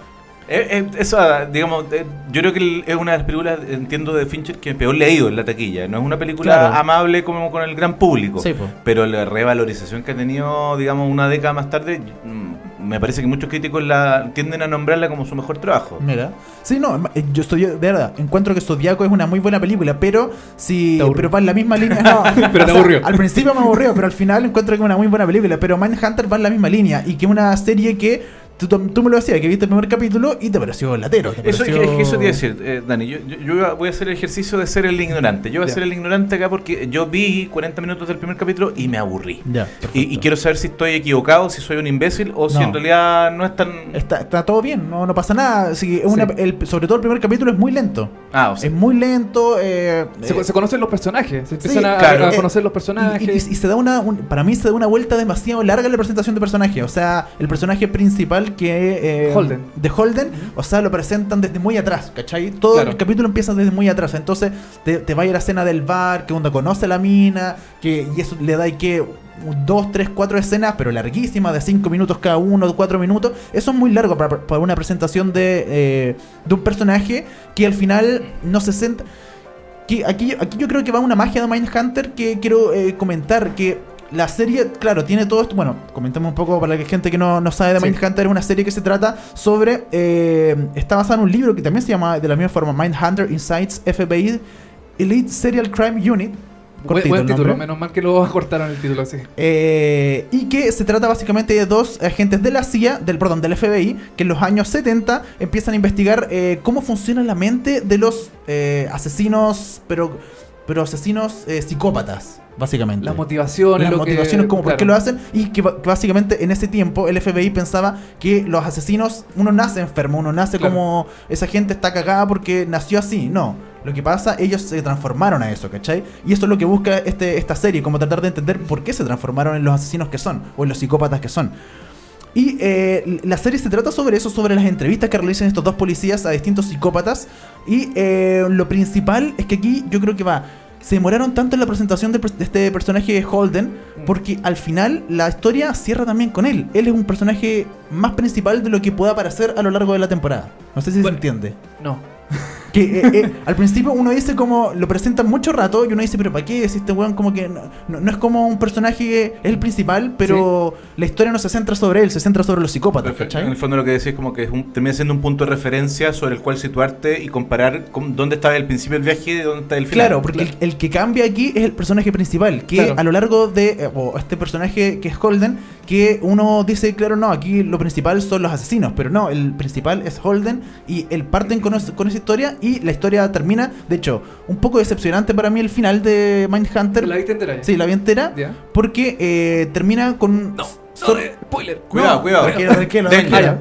[SPEAKER 3] Eh, eh, eso, digamos, eh, yo creo que es una de las películas, entiendo, de Fincher que peor leído en la taquilla. No es una película
[SPEAKER 2] Claro.
[SPEAKER 3] amable como con el gran público.
[SPEAKER 2] Sí,
[SPEAKER 3] pero la revalorización que ha tenido, digamos, una década más tarde, mm, me parece que muchos críticos la tienden a nombrarla como su mejor trabajo.
[SPEAKER 2] Mira. Sí, no, eh, yo estoy de verdad, encuentro que Zodiaco es una muy buena película, pero si pero va en la misma línea, no, [laughs]
[SPEAKER 1] Pero te aburrió.
[SPEAKER 2] Al principio me aburrió, pero al final encuentro que es una muy buena película, pero Mindhunter va en la misma línea y que es una serie que tú, tú me lo decías, que viste el primer capítulo y te pareció latero. te
[SPEAKER 3] Eso, es
[SPEAKER 2] pareció-
[SPEAKER 3] que- es que eso te iba a decir, eh, Dani. Yo, yo- yo voy a hacer el ejercicio de ser el ignorante. Yo voy a ser el ignorante acá porque yo vi 40 minutos del primer capítulo y me aburrí.
[SPEAKER 2] Ya,
[SPEAKER 3] Y, quiero saber si estoy equivocado, si soy un imbécil o si
[SPEAKER 2] No.
[SPEAKER 3] en realidad no es tan.
[SPEAKER 2] Está, está todo bien, no, no pasa nada. Sí, es una-
[SPEAKER 1] Sí.
[SPEAKER 2] el- sobre todo el primer capítulo es muy lento.
[SPEAKER 3] Ah, o sea.
[SPEAKER 2] Es muy lento. eh,
[SPEAKER 1] Se,
[SPEAKER 2] eh,
[SPEAKER 1] se conocen los personajes, se empiezan
[SPEAKER 2] Sí,
[SPEAKER 1] a,
[SPEAKER 3] claro.
[SPEAKER 1] a
[SPEAKER 2] Eh,
[SPEAKER 1] conocer los
[SPEAKER 2] Y,
[SPEAKER 1] personajes.
[SPEAKER 2] y- y se da una, un- para mí se da una vuelta demasiado larga en la presentación de personajes. O sea, el personaje principal que... eh,
[SPEAKER 1] Holden.
[SPEAKER 2] De Holden, o sea, lo presentan desde muy atrás, ¿cachai? Todo
[SPEAKER 1] Claro.
[SPEAKER 2] el capítulo empieza desde muy atrás. Entonces, te, te va a ir a la escena del bar, que uno conoce a la mina, que y eso le da y que dos, tres, cuatro escenas, pero larguísimas, de cinco minutos cada uno, cuatro minutos. Eso es muy largo para, para una presentación de, eh, de un personaje que al final no se que aquí, aquí yo creo que va una magia de Mindhunter que quiero eh, comentar. Que la serie, claro, tiene todo esto. Bueno, comentemos un poco para la gente que no, no sabe de
[SPEAKER 1] Sí.
[SPEAKER 2] Mindhunter. Es una serie que se trata sobre. eh, está basada en un libro que también se llama de la misma forma Mindhunter Insights FBI Elite Serial Crime Unit. Cortito
[SPEAKER 1] buen título, menos mal que lo [laughs] acortaron el título así.
[SPEAKER 2] Eh, y que se trata básicamente de dos agentes de la CIA, del perdón, del FBI, que en los años 70 empiezan a investigar eh, cómo funciona la mente de los asesinos, pero, pero asesinos eh, psicópatas, básicamente.
[SPEAKER 1] Las motivaciones,
[SPEAKER 2] Las
[SPEAKER 1] lo que-
[SPEAKER 2] motivaciones, como por qué lo hacen, y que, básicamente en ese tiempo el FBI pensaba que los asesinos, uno nace enfermo, uno nace
[SPEAKER 1] Claro.
[SPEAKER 2] como esa gente está cagada porque nació así. No, lo que pasa, ellos se transformaron a eso, ¿cachai? Y eso es lo que busca este, esta serie, como tratar de entender por qué se transformaron en los asesinos que son, o en los psicópatas que son. Y eh, la serie se trata sobre eso, sobre las entrevistas que realizan estos dos policías a distintos psicópatas. Y eh, lo principal es que aquí yo creo que va. Se demoraron tanto en la presentación de, de este personaje Holden, porque al final la historia cierra también con él. Él es un personaje más principal de lo que pueda aparecer a lo largo de la temporada. No sé si
[SPEAKER 1] Bueno.
[SPEAKER 2] se entiende.
[SPEAKER 1] No. [laughs]
[SPEAKER 2] Que eh, eh, al principio uno dice como lo presentan mucho rato y uno dice, pero ¿para qué? Si este weón como que no, no- no es como un personaje que es el principal, pero la historia no se centra sobre él, se centra sobre los psicópatas.
[SPEAKER 3] En el fondo lo que decís es como que es un, termina siendo un punto de referencia sobre el cual situarte y comparar con dónde estaba el principio del viaje y dónde está el final.
[SPEAKER 2] Claro, porque El, el que cambia aquí es el personaje principal, que
[SPEAKER 1] Claro.
[SPEAKER 2] a lo largo de, eh, o este personaje que es Holden, que uno dice, claro, no, aquí lo principal son los asesinos, pero no, el principal es Holden y él parten con, es- con esa historia y la historia termina, de hecho, un poco decepcionante para mí el final de Mindhunter.
[SPEAKER 1] ¿La viste entera ya?
[SPEAKER 2] Sí, la vi entera,
[SPEAKER 1] Ya.
[SPEAKER 2] porque eh, termina con...
[SPEAKER 1] No, spoiler.
[SPEAKER 3] Cuidado,
[SPEAKER 2] No,
[SPEAKER 3] cuidado.
[SPEAKER 2] tranquilo, tranquilo, tranquilo.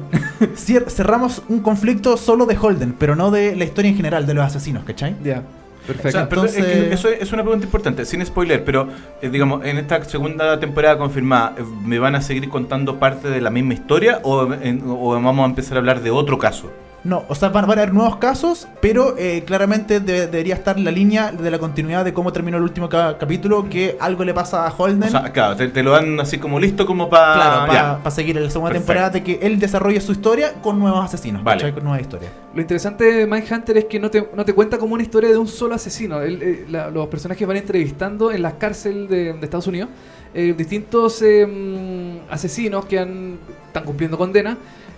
[SPEAKER 2] Cerramos un conflicto solo de Holden, pero no de la historia en general, de los asesinos, ¿cachai?
[SPEAKER 1] Ya,
[SPEAKER 3] O
[SPEAKER 1] perfecto.
[SPEAKER 3] sea, perdón, es que
[SPEAKER 2] Entonces-
[SPEAKER 3] eso es, una pregunta importante, sin spoiler, pero eh, digamos, en esta segunda temporada confirmada, eh, ¿me van a seguir contando parte de la misma historia o, en- o vamos a empezar a hablar de otro caso?
[SPEAKER 2] No, o sea, van, van a haber nuevos casos, pero eh, claramente de- debería estar la línea de la continuidad de cómo terminó el último ca- capítulo, que algo le pasa a Holden.
[SPEAKER 3] O sea, claro, te, te lo dan así como listo como para...
[SPEAKER 2] claro, para seguir en la segunda
[SPEAKER 3] Perfecto.
[SPEAKER 2] temporada de que él desarrolle su historia con nuevos asesinos,
[SPEAKER 3] Vale.
[SPEAKER 2] ¿cachai? Con nueva historia.
[SPEAKER 1] Lo interesante de Mindhunter es que no te, no te cuenta como una historia de un solo asesino. Él, eh, la- los personajes van entrevistando en las cárceles de, de Estados Unidos eh, distintos eh, mm, asesinos que han, están cumpliendo condena.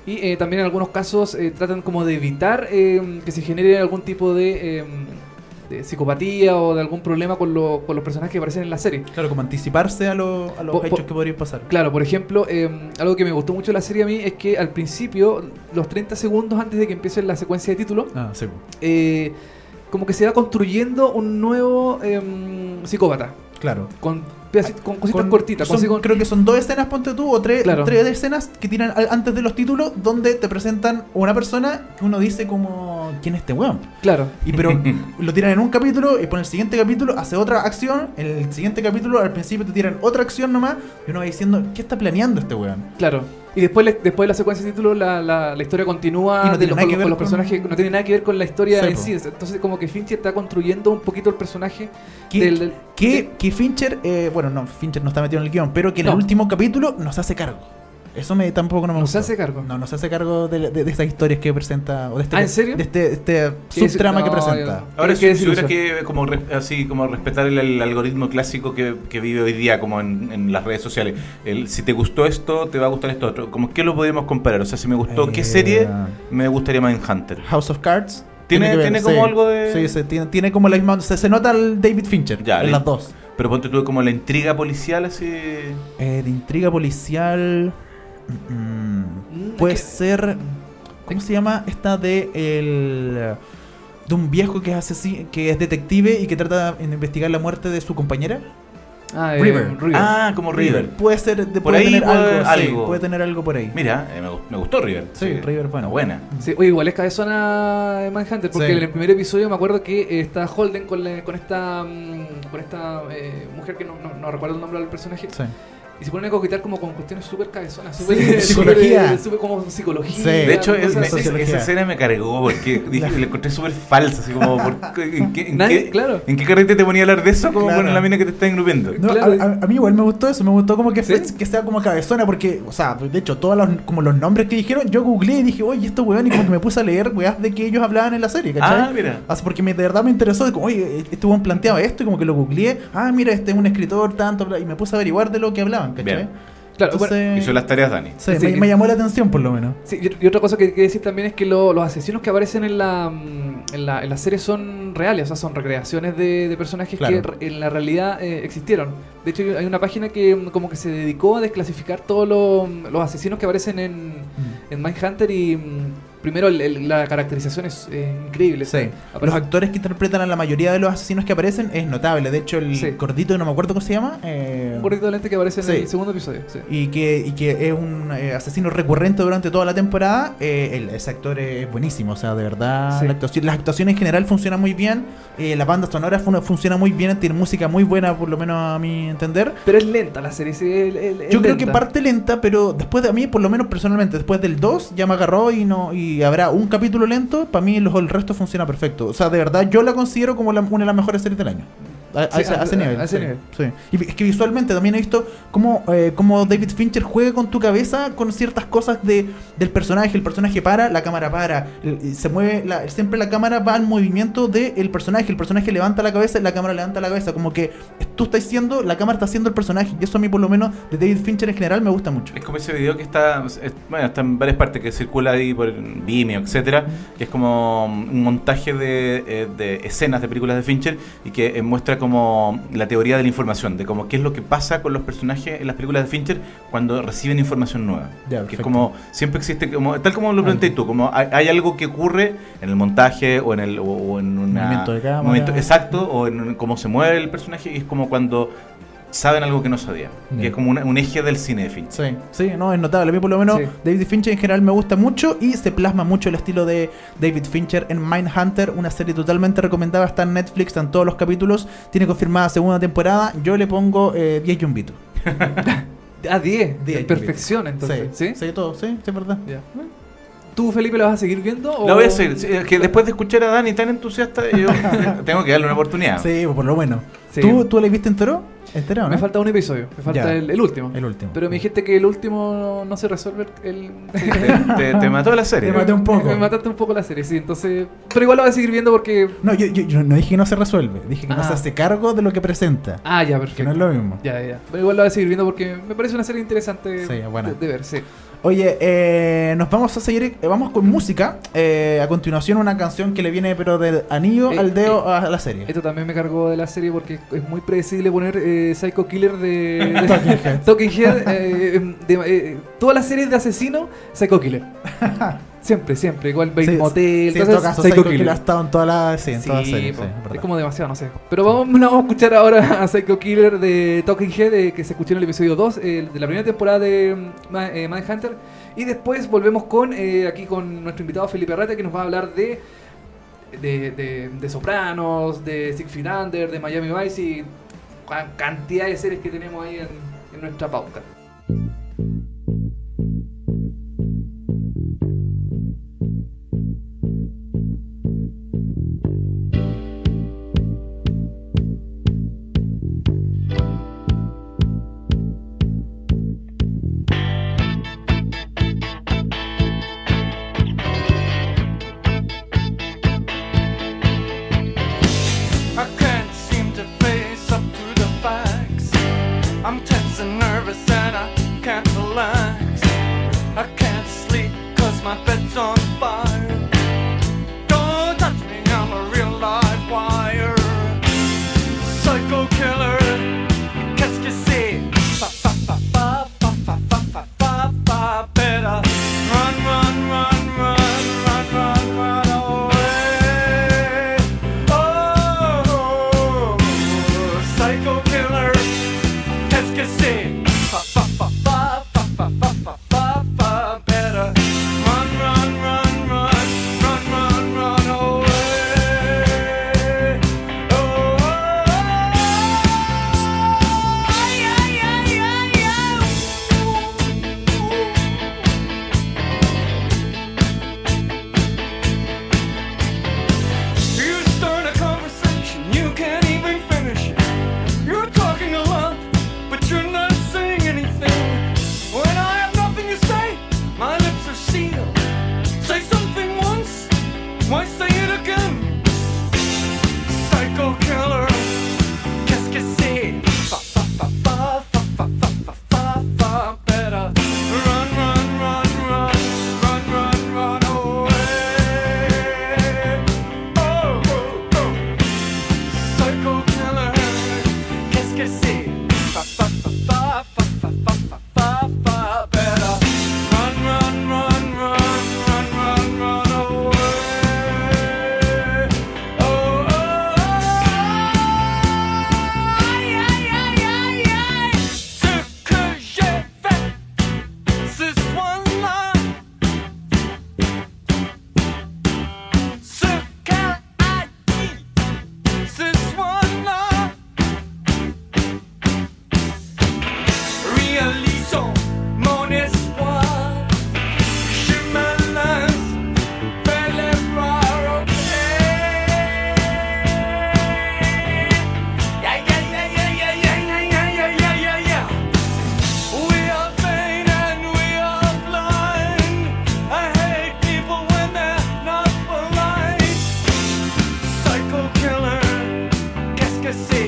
[SPEAKER 1] Y eh, también en algunos casos eh, tratan como de evitar eh, que se genere algún tipo de, eh, de psicopatía o de algún problema con, lo- con los personajes que aparecen en la serie.
[SPEAKER 2] Claro, como anticiparse a, lo- a los
[SPEAKER 1] Po- po-
[SPEAKER 2] hechos que podrían pasar.
[SPEAKER 1] Claro, por ejemplo, eh, algo que me gustó mucho de la serie a mí es que al principio, los 30 segundos antes de que empiece la secuencia de título,
[SPEAKER 2] Ah, sí.
[SPEAKER 1] Eh, como que se va construyendo un nuevo em, psicópata.
[SPEAKER 2] Claro.
[SPEAKER 1] Con, cositas
[SPEAKER 2] Con-
[SPEAKER 1] cortitas.
[SPEAKER 2] son-
[SPEAKER 1] con- con-
[SPEAKER 2] creo que son dos escenas, ponte tú, o tres,
[SPEAKER 1] Claro.
[SPEAKER 2] tres escenas que tiran antes de los títulos donde te presentan una persona que uno dice como, ¿quién es este weón?
[SPEAKER 1] Claro.
[SPEAKER 2] Y pero [laughs] lo tiran en un capítulo y por el siguiente capítulo hace otra acción, en el siguiente capítulo al principio te tiran otra acción nomás y uno va diciendo, ¿qué está planeando este weón?
[SPEAKER 1] Claro. Y después, le- después de la secuencia de títulos, la, la, la historia continúa
[SPEAKER 2] Y no tiene
[SPEAKER 1] los-
[SPEAKER 2] nada
[SPEAKER 1] con,
[SPEAKER 2] que
[SPEAKER 1] los-
[SPEAKER 2] ver
[SPEAKER 1] con los
[SPEAKER 2] con-
[SPEAKER 1] personajes. No tiene nada que ver con la historia
[SPEAKER 2] Sí,
[SPEAKER 1] en sí. Entonces, como que Fincher está construyendo un poquito el personaje
[SPEAKER 2] Que,
[SPEAKER 1] del.
[SPEAKER 2] que, que Fincher, eh, bueno, no, Fincher no está metido en el guion, pero que en
[SPEAKER 1] No.
[SPEAKER 2] el último capítulo no se hace cargo. Eso me tampoco no me
[SPEAKER 1] No
[SPEAKER 2] gusta.
[SPEAKER 1] se hace cargo.
[SPEAKER 2] No, no se hace cargo de, de, de estas historias que presenta. O de este,
[SPEAKER 1] Ah, ¿en serio?
[SPEAKER 2] De este, este subtrama que
[SPEAKER 1] no,
[SPEAKER 2] presenta.
[SPEAKER 1] yo-
[SPEAKER 3] Ahora, si, si hubiera que como así como respetar el, el algoritmo clásico que, que vive hoy día como en, en las redes sociales, el, si te gustó esto, te va a gustar esto otro. Como, ¿Qué lo podríamos comparar? O sea, si me gustó, ¿qué
[SPEAKER 2] Eh,
[SPEAKER 3] serie me gustaría Mindhunter?
[SPEAKER 2] House of Cards.
[SPEAKER 3] ¿Tiene- tiene como algo de-
[SPEAKER 2] Sí, sí, tiene, tiene como la misma. Se, se nota el David Fincher
[SPEAKER 3] Ya,
[SPEAKER 2] en
[SPEAKER 3] le-
[SPEAKER 2] las dos.
[SPEAKER 3] Pero ponte tú como la intriga policial así...
[SPEAKER 2] Eh, de intriga policial. Mm,
[SPEAKER 1] Mm,
[SPEAKER 2] puede
[SPEAKER 1] es que-
[SPEAKER 2] ser. ¿Cómo se llama? Esta de el. De un viejo que es que es detective y que trata de investigar la muerte de su compañera.
[SPEAKER 1] Ah, eh,
[SPEAKER 2] River.
[SPEAKER 3] Ah, como River.
[SPEAKER 2] Puede ser. De,
[SPEAKER 3] Por
[SPEAKER 2] puede
[SPEAKER 3] ahí
[SPEAKER 2] tener
[SPEAKER 3] puede-
[SPEAKER 2] algo, sí, puede tener algo por ahí.
[SPEAKER 3] Mira, eh, me, me gustó River.
[SPEAKER 2] Sí, River, bueno.
[SPEAKER 3] buena.
[SPEAKER 1] Sí, oye, igual es cabezona de Manhunter, porque
[SPEAKER 2] Sí.
[SPEAKER 1] en el primer episodio me acuerdo que eh, está Holden con, la- con esta mm, con esta eh, mujer que no, no, no recuerdo el nombre del personaje,
[SPEAKER 2] Sí.
[SPEAKER 1] Y se ponen a coquetear como con cuestiones súper cabezonas,
[SPEAKER 2] Sí,
[SPEAKER 1] súper
[SPEAKER 2] psicología.
[SPEAKER 1] súper- como psicología.
[SPEAKER 2] Sí.
[SPEAKER 3] De hecho, es- me- esa, escena me cargó porque [laughs] dije, la encontré súper falsa. Así como, ¿por qué- ¿en, qué, en,
[SPEAKER 1] Nadie-
[SPEAKER 3] qué,
[SPEAKER 1] claro.
[SPEAKER 3] ¿en qué carrete te ponía a hablar de eso? Como
[SPEAKER 2] Claro.
[SPEAKER 3] con la mina que te está engrupiendo.
[SPEAKER 2] No,
[SPEAKER 1] Claro.
[SPEAKER 2] a, mí igual me gustó eso, me gustó como que, fue-
[SPEAKER 1] ¿Sí?
[SPEAKER 2] que sea como cabezona, porque, o sea, de hecho, todos los, como los nombres que dijeron, yo googleé y dije, oye, esto weón, y como que me puse a leer weas de que ellos hablaban en la serie, ¿cachai?
[SPEAKER 3] Ah, mira.
[SPEAKER 2] Así porque me, de verdad me interesó, de como, oye, este weón planteaba esto, y como que lo googleé, ah, mira, este es un escritor, tanto, y me puse a averiguar de lo que hablaban, ¿cachai?
[SPEAKER 3] Bien.
[SPEAKER 1] Claro, bueno,
[SPEAKER 2] Entonces,
[SPEAKER 3] Hizo las tareas Dani.
[SPEAKER 2] sí,
[SPEAKER 1] Sí.
[SPEAKER 2] me, me llamó la atención por lo menos.
[SPEAKER 1] Sí, y, otra cosa que hay que decir también es que lo- los asesinos que aparecen en la, mm, en la, en la serie son reales, o sea, son recreaciones de, de personajes
[SPEAKER 2] Claro.
[SPEAKER 1] que en la realidad eh, existieron. De hecho, hay una página que mm, como que se dedicó a desclasificar todos los, los asesinos que aparecen en, en Mindhunter y mm, primero el- el- la caracterización es eh, increíble.
[SPEAKER 2] Sí. Los actores que interpretan a la mayoría de los asesinos que aparecen es notable. De hecho, el
[SPEAKER 1] Sí.
[SPEAKER 2] gordito, que no me acuerdo cómo se llama, eh,
[SPEAKER 1] un gordito de lente que aparece en
[SPEAKER 2] Sí.
[SPEAKER 1] el segundo episodio. sí.
[SPEAKER 2] y que, y que es un eh, asesino recurrente durante toda la temporada, eh, el- ese actor es buenísimo, o sea, de verdad,
[SPEAKER 1] Sí.
[SPEAKER 2] la actuación- las actuaciones en general funcionan muy bien, eh, la banda sonora fun- funciona muy bien, tiene música muy buena, por lo menos a mi entender.
[SPEAKER 1] Pero es lenta la serie. sí, es- es- es
[SPEAKER 2] Yo creo que
[SPEAKER 1] lenta.
[SPEAKER 2] parte lenta, pero después de a mí, por lo menos personalmente, después del 2 ya me agarró y no y habrá un capítulo lento, para mí el resto funciona perfecto. O sea, de verdad yo la considero como la- una de las mejores series del año. A, a
[SPEAKER 1] Sí,
[SPEAKER 2] ese, a ese nivel.
[SPEAKER 1] ese
[SPEAKER 2] sí,
[SPEAKER 1] nivel.
[SPEAKER 2] sí. Y es que visualmente también he visto cómo, eh, cómo David Fincher juega con tu cabeza con ciertas cosas de, del personaje. El personaje para, la cámara para. el- se mueve, la- siempre la cámara va al movimiento del personaje. El personaje levanta la cabeza y la cámara levanta la cabeza. Como que tú estás siendo, la cámara está haciendo el personaje. Y eso a mí, por lo menos, de David Fincher en general, me gusta mucho.
[SPEAKER 3] Es como ese video que está, es- bueno, está en varias partes que circula ahí por Vimeo, etcétera, que es como un montaje de, eh, de escenas de películas de Fincher y que eh, muestra como como la teoría de la información, de como qué es lo que pasa con los personajes en las películas de Fincher cuando reciben información nueva.
[SPEAKER 2] Ya,
[SPEAKER 3] que es como, siempre existe, como, tal como lo planteé tú, como hay, hay algo que ocurre en el montaje o en el o, o en una-
[SPEAKER 2] Movimiento de cámara.
[SPEAKER 3] movimiento- exacto, o en cómo se mueve el personaje, y es como cuando saben algo que no sabían.
[SPEAKER 2] Bien.
[SPEAKER 3] Que es como una- un eje del cine de.
[SPEAKER 2] Sí, sí, no, es notable. A mí por lo menos
[SPEAKER 1] Sí.
[SPEAKER 2] David Fincher en general me gusta mucho y se plasma mucho el estilo de David Fincher en Mindhunter, una serie totalmente recomendada, está en Netflix, están todos los capítulos, tiene confirmada segunda temporada, yo le pongo eh, 10 yumbitos. [laughs]
[SPEAKER 1] Ah, 10.
[SPEAKER 2] 10
[SPEAKER 1] Perfección, entonces. ¿Sí?
[SPEAKER 2] Sí, todo, sí, sí, es verdad.
[SPEAKER 1] Ya. ¿Tú, Felipe, lo vas a seguir viendo?
[SPEAKER 3] La
[SPEAKER 1] o-
[SPEAKER 3] voy a seguir. Sí, es que después de escuchar a Dani tan entusiasta, yo [laughs] tengo que darle una oportunidad.
[SPEAKER 2] Sí, por lo bueno.
[SPEAKER 1] Sí.
[SPEAKER 2] ¿Tú, ¿Tú la viste entero? ¿Entero, no?
[SPEAKER 1] Me falta un episodio. Me falta el, el último.
[SPEAKER 2] El último.
[SPEAKER 1] Pero me dijiste que el último no se resuelve el.
[SPEAKER 3] Te, te- te mató la serie.
[SPEAKER 2] Te maté un poco. [laughs]
[SPEAKER 1] Me mataste un poco la serie, sí. Entonces. Pero igual lo voy a seguir viendo porque.
[SPEAKER 2] No, yo, yo- yo no dije que no se resuelve, dije que no
[SPEAKER 1] Ah.
[SPEAKER 2] se hace cargo de lo que presenta.
[SPEAKER 1] Ah, ya,
[SPEAKER 2] que
[SPEAKER 1] perfecto.
[SPEAKER 2] no es lo mismo.
[SPEAKER 1] Ya, ya. Pero igual lo voy a seguir viendo porque me parece una serie interesante
[SPEAKER 2] Sí,
[SPEAKER 1] de, de ver, sí.
[SPEAKER 2] Oye, eh, nos vamos a seguir, eh, vamos con música. Eh, a continuación una canción que le viene pero del anillo
[SPEAKER 1] Eh,
[SPEAKER 2] al dedo a la serie.
[SPEAKER 1] Esto también me cargó de la serie porque es muy predecible poner eh, Psycho Killer de, [laughs]
[SPEAKER 2] Talking
[SPEAKER 1] Head, eh, de- eh, todas las series de asesino, Psycho Killer. [laughs] siempre, siempre. Igual Bates
[SPEAKER 2] Sí,
[SPEAKER 1] Motel,
[SPEAKER 2] sí, en
[SPEAKER 1] entonces,
[SPEAKER 2] caso,
[SPEAKER 1] Psycho, Killer.
[SPEAKER 2] Ha estado en toda la, sí, en
[SPEAKER 1] Sí,
[SPEAKER 2] toda la serie.
[SPEAKER 1] po, es
[SPEAKER 2] verdad.
[SPEAKER 1] como demasiado, no sé. Pero vamos, [laughs] vamos a escuchar ahora a Psycho Killer de Talking Head, eh, que se escuchó en el episodio 2 eh, de la primera temporada de mm, eh, Mindhunter. Y después volvemos con eh, aquí con nuestro invitado Felipe Rata, que nos va a hablar de de, de, de Sopranos, de Six Feet Under, de Miami Vice y ca- cantidad de series que tenemos ahí en, en nuestra pauta.
[SPEAKER 4] song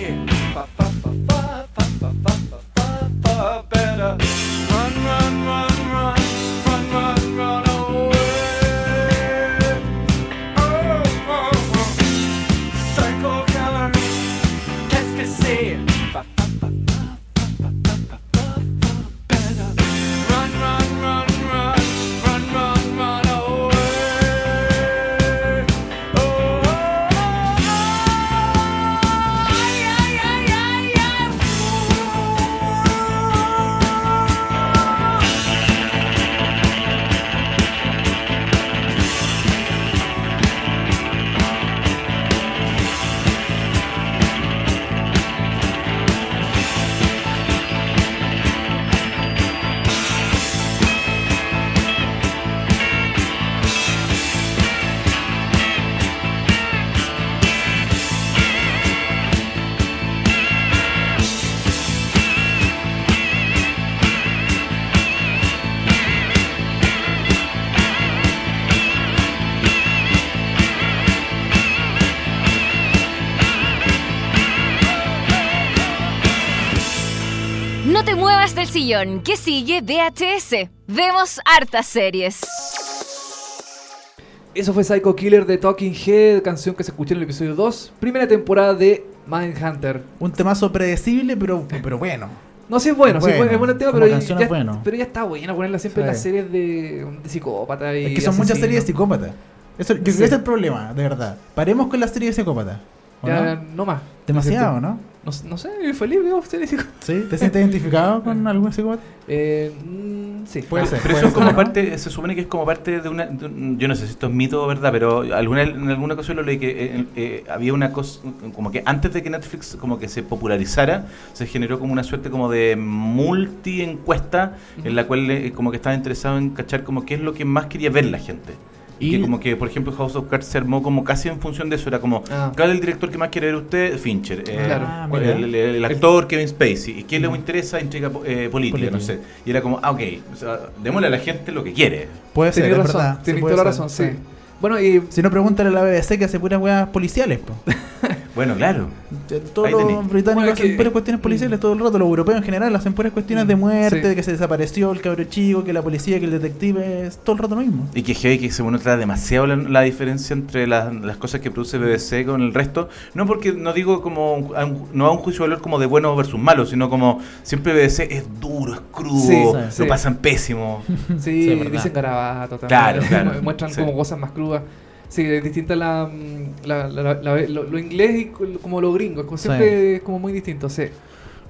[SPEAKER 4] here. Que sigue VHS. Vemos hartas series.
[SPEAKER 1] Eso fue Psycho Killer de Talking Head, canción que se escuchó en el episodio 2, primera temporada de Mindhunter.
[SPEAKER 2] Un temazo predecible, pero, pero bueno.
[SPEAKER 1] No, sí es bueno, sí es
[SPEAKER 2] Bueno,
[SPEAKER 1] bueno, es buen tema, pero ya,
[SPEAKER 2] es bueno.
[SPEAKER 1] pero ya está bueno ponerla siempre en
[SPEAKER 2] Sí.
[SPEAKER 1] las series de, de psicópata y
[SPEAKER 2] Es que son muchas series de psicópatas. Eso,
[SPEAKER 1] Sí.
[SPEAKER 2] ese es el problema, de verdad. Paremos con las series de psicópatas. ¿o
[SPEAKER 1] Ya,
[SPEAKER 2] no?
[SPEAKER 1] no más.
[SPEAKER 2] Demasiado, ¿no?
[SPEAKER 1] No, no sé, feliz veo.
[SPEAKER 2] ¿Te sientes identificado con [laughs] algún psicópata?
[SPEAKER 1] Eh, mm, sí.
[SPEAKER 2] Puede ser.
[SPEAKER 3] Pero
[SPEAKER 2] puede
[SPEAKER 3] eso es
[SPEAKER 2] ser,
[SPEAKER 3] como
[SPEAKER 2] ¿no?
[SPEAKER 3] parte, se supone que es como parte de una, de un- yo no sé si esto es mito o verdad, pero alguna, en alguna ocasión lo leí que eh, eh, había una cosa, como que antes de que Netflix como que se popularizara, se generó como una suerte como de multi encuesta en la cual eh, como que estaba interesado en cachar como qué es lo que más quería ver la gente. Y, que como que, por ejemplo, House of Cards se armó como casi en función de eso. Era como,
[SPEAKER 1] Ah.
[SPEAKER 3] ¿cuál es el director que más quiere ver usted? Fincher. Eh,
[SPEAKER 1] Claro.
[SPEAKER 2] Ah,
[SPEAKER 3] ¿cuál-
[SPEAKER 2] mira.
[SPEAKER 3] el, el- el actor Kevin Spacey. ¿Y quién le interesa? Intriga eh, política,
[SPEAKER 2] Política.
[SPEAKER 3] no sé. Y era como, ah, ok, o sea, démosle a la gente lo que quiere.
[SPEAKER 2] Puede ser,
[SPEAKER 1] razón,
[SPEAKER 2] verdad. sí
[SPEAKER 1] tienes toda la razón, sí. Bueno, y
[SPEAKER 2] Si no, pregúntale a la BBC que hace puras weas policiales, po. [laughs]
[SPEAKER 3] Bueno, claro.
[SPEAKER 2] Todos los británicos
[SPEAKER 1] Bueno,
[SPEAKER 2] hacen
[SPEAKER 1] que-
[SPEAKER 2] puras cuestiones policiales todo el rato, los europeos en general hacen puras cuestiones de muerte,
[SPEAKER 1] Sí.
[SPEAKER 2] de que se desapareció el cabro chico, que la policía, que el detective, es todo el rato lo mismo.
[SPEAKER 3] Y que heavy que se nota demasiado la, la diferencia entre las, las cosas que produce BBC con el resto. No porque no digo como a un- no a un juicio de valor como de bueno versus malo, sino como siempre BBC es duro, es crudo,
[SPEAKER 1] Sí,
[SPEAKER 2] sí.
[SPEAKER 3] lo pasan pésimo. [laughs]
[SPEAKER 1] sí,
[SPEAKER 2] Sí,
[SPEAKER 1] dicen garabato también.
[SPEAKER 3] Claro, claro. [laughs]
[SPEAKER 1] Muestran
[SPEAKER 3] Sí.
[SPEAKER 1] como cosas más crudas. Sí, es distinta la, mm, la- la- la- lo, lo inglés y co- como lo gringo. Como
[SPEAKER 2] Sí.
[SPEAKER 1] siempre es como muy distinto, sí.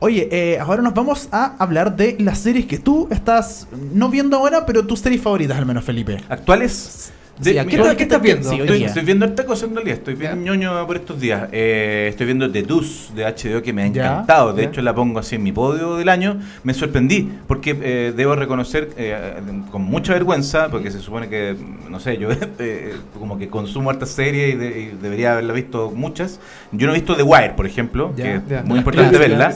[SPEAKER 2] Oye, eh, ahora nos vamos a hablar de las series que tú estás no viendo ahora, pero tus series favoritas al menos, Felipe.
[SPEAKER 3] Actuales.
[SPEAKER 2] Sí,
[SPEAKER 3] de-
[SPEAKER 2] ¿a
[SPEAKER 1] ¿qué
[SPEAKER 3] mira,
[SPEAKER 1] tal- qué estás viendo?
[SPEAKER 2] Sí,
[SPEAKER 3] Estoy, estoy viendo harta cosa en realidad, estoy bien
[SPEAKER 1] Ya.
[SPEAKER 3] ñoño por estos días. Eh, estoy viendo The Deuce de HBO que me ha encantado. De
[SPEAKER 1] Ya.
[SPEAKER 3] hecho, la pongo así en mi podio del año. Me sorprendí porque eh, debo reconocer eh, con mucha vergüenza, porque se supone que, no sé, yo [laughs] eh, como que consumo hartas series y, de- y debería haberla visto muchas. Yo no he visto The Wire, por ejemplo, que es muy importante [laughs] verla.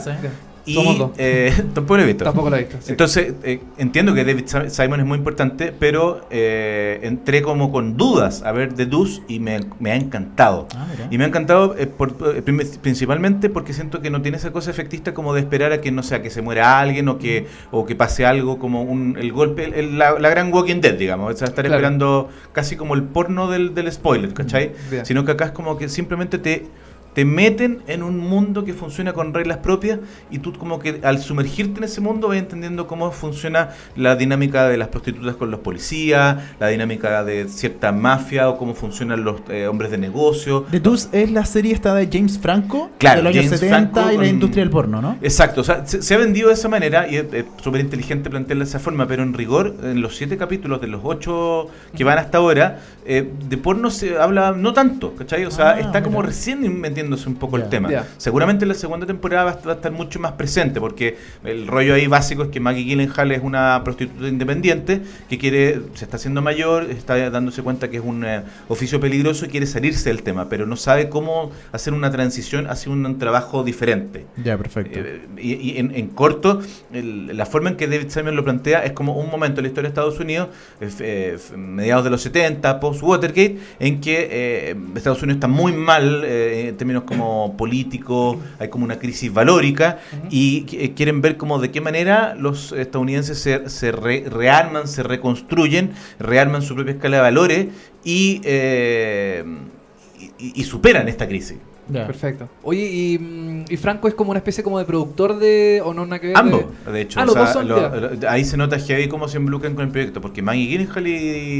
[SPEAKER 3] Y
[SPEAKER 1] Somos dos.
[SPEAKER 3] eh, [laughs] tampoco lo he visto.
[SPEAKER 1] Tampoco la he visto. sí.
[SPEAKER 3] Entonces, eh, entiendo que David Sim- Simon es muy importante, pero eh, entré como con dudas a ver The Deuce y me, me ha encantado.
[SPEAKER 2] Ah.
[SPEAKER 3] Y me ha encantado eh, por- eh, principalmente porque siento que no tiene esa cosa efectista como de esperar a que, no sé, a que se muera alguien o que, o que pase algo como un, el golpe, el- la, la gran Walking Dead, digamos. O sea, estar
[SPEAKER 1] Claro.
[SPEAKER 3] esperando casi como el porno del, del spoiler, ¿cachai?
[SPEAKER 1] Ya.
[SPEAKER 3] Sino que acá es como que simplemente te, te meten en un mundo que funciona con reglas propias y tú como que al sumergirte en ese mundo vas entendiendo cómo funciona la dinámica de las prostitutas con los policías, la dinámica de cierta mafia o cómo funcionan los eh, hombres de negocio.
[SPEAKER 2] The Deuce es la serie esta de James Franco,
[SPEAKER 3] Claro,
[SPEAKER 2] de los años
[SPEAKER 3] James
[SPEAKER 2] 70
[SPEAKER 3] Franco
[SPEAKER 2] y la industria del porno, ¿no?
[SPEAKER 3] Exacto, o sea, se, se ha vendido de esa manera y es es súper inteligente plantearla de esa forma, pero en rigor, en los siete capítulos de los ocho que van hasta ahora, eh, de porno se habla no tanto, ¿cachai? O sea,
[SPEAKER 2] Ah,
[SPEAKER 3] está como
[SPEAKER 2] mira.
[SPEAKER 3] recién metiéndose un poco
[SPEAKER 2] Ya.
[SPEAKER 3] el tema.
[SPEAKER 1] Ya.
[SPEAKER 3] Seguramente en la segunda temporada va a est- va a estar mucho más presente, porque el rollo ahí básico es que Maggie Gyllenhaal es una prostituta independiente que quiere, se está haciendo mayor, está dándose cuenta que es un eh, oficio peligroso y quiere salirse del tema, pero no sabe cómo hacer una transición hacia un trabajo diferente.
[SPEAKER 2] Ya, perfecto.
[SPEAKER 3] Eh, y, y en, en corto, el- la forma en que David Simon lo plantea es como un momento en la historia de Estados Unidos, eh, eh, mediados de los 70, post-Watergate, en que eh, Estados Unidos está muy mal eh, en términos como políticos, hay como una crisis valórica, y eh, quieren ver como de qué manera los estadounidenses se, se re- rearman, se reconstruyen, rearman su propia escala de valores y, y- y superan esta crisis.
[SPEAKER 2] Ya.
[SPEAKER 1] Perfecto. Oye, y, mm, y Franco es como una especie como de productor de... ¿O no nada que?
[SPEAKER 3] Ambos,
[SPEAKER 1] de-
[SPEAKER 3] de hecho.
[SPEAKER 1] Ah,
[SPEAKER 3] o
[SPEAKER 1] los
[SPEAKER 3] sea,
[SPEAKER 1] dos son,
[SPEAKER 3] lo- lo- ahí se nota heavy cómo se involucran con el proyecto, porque Maggie Gyllenhaal y,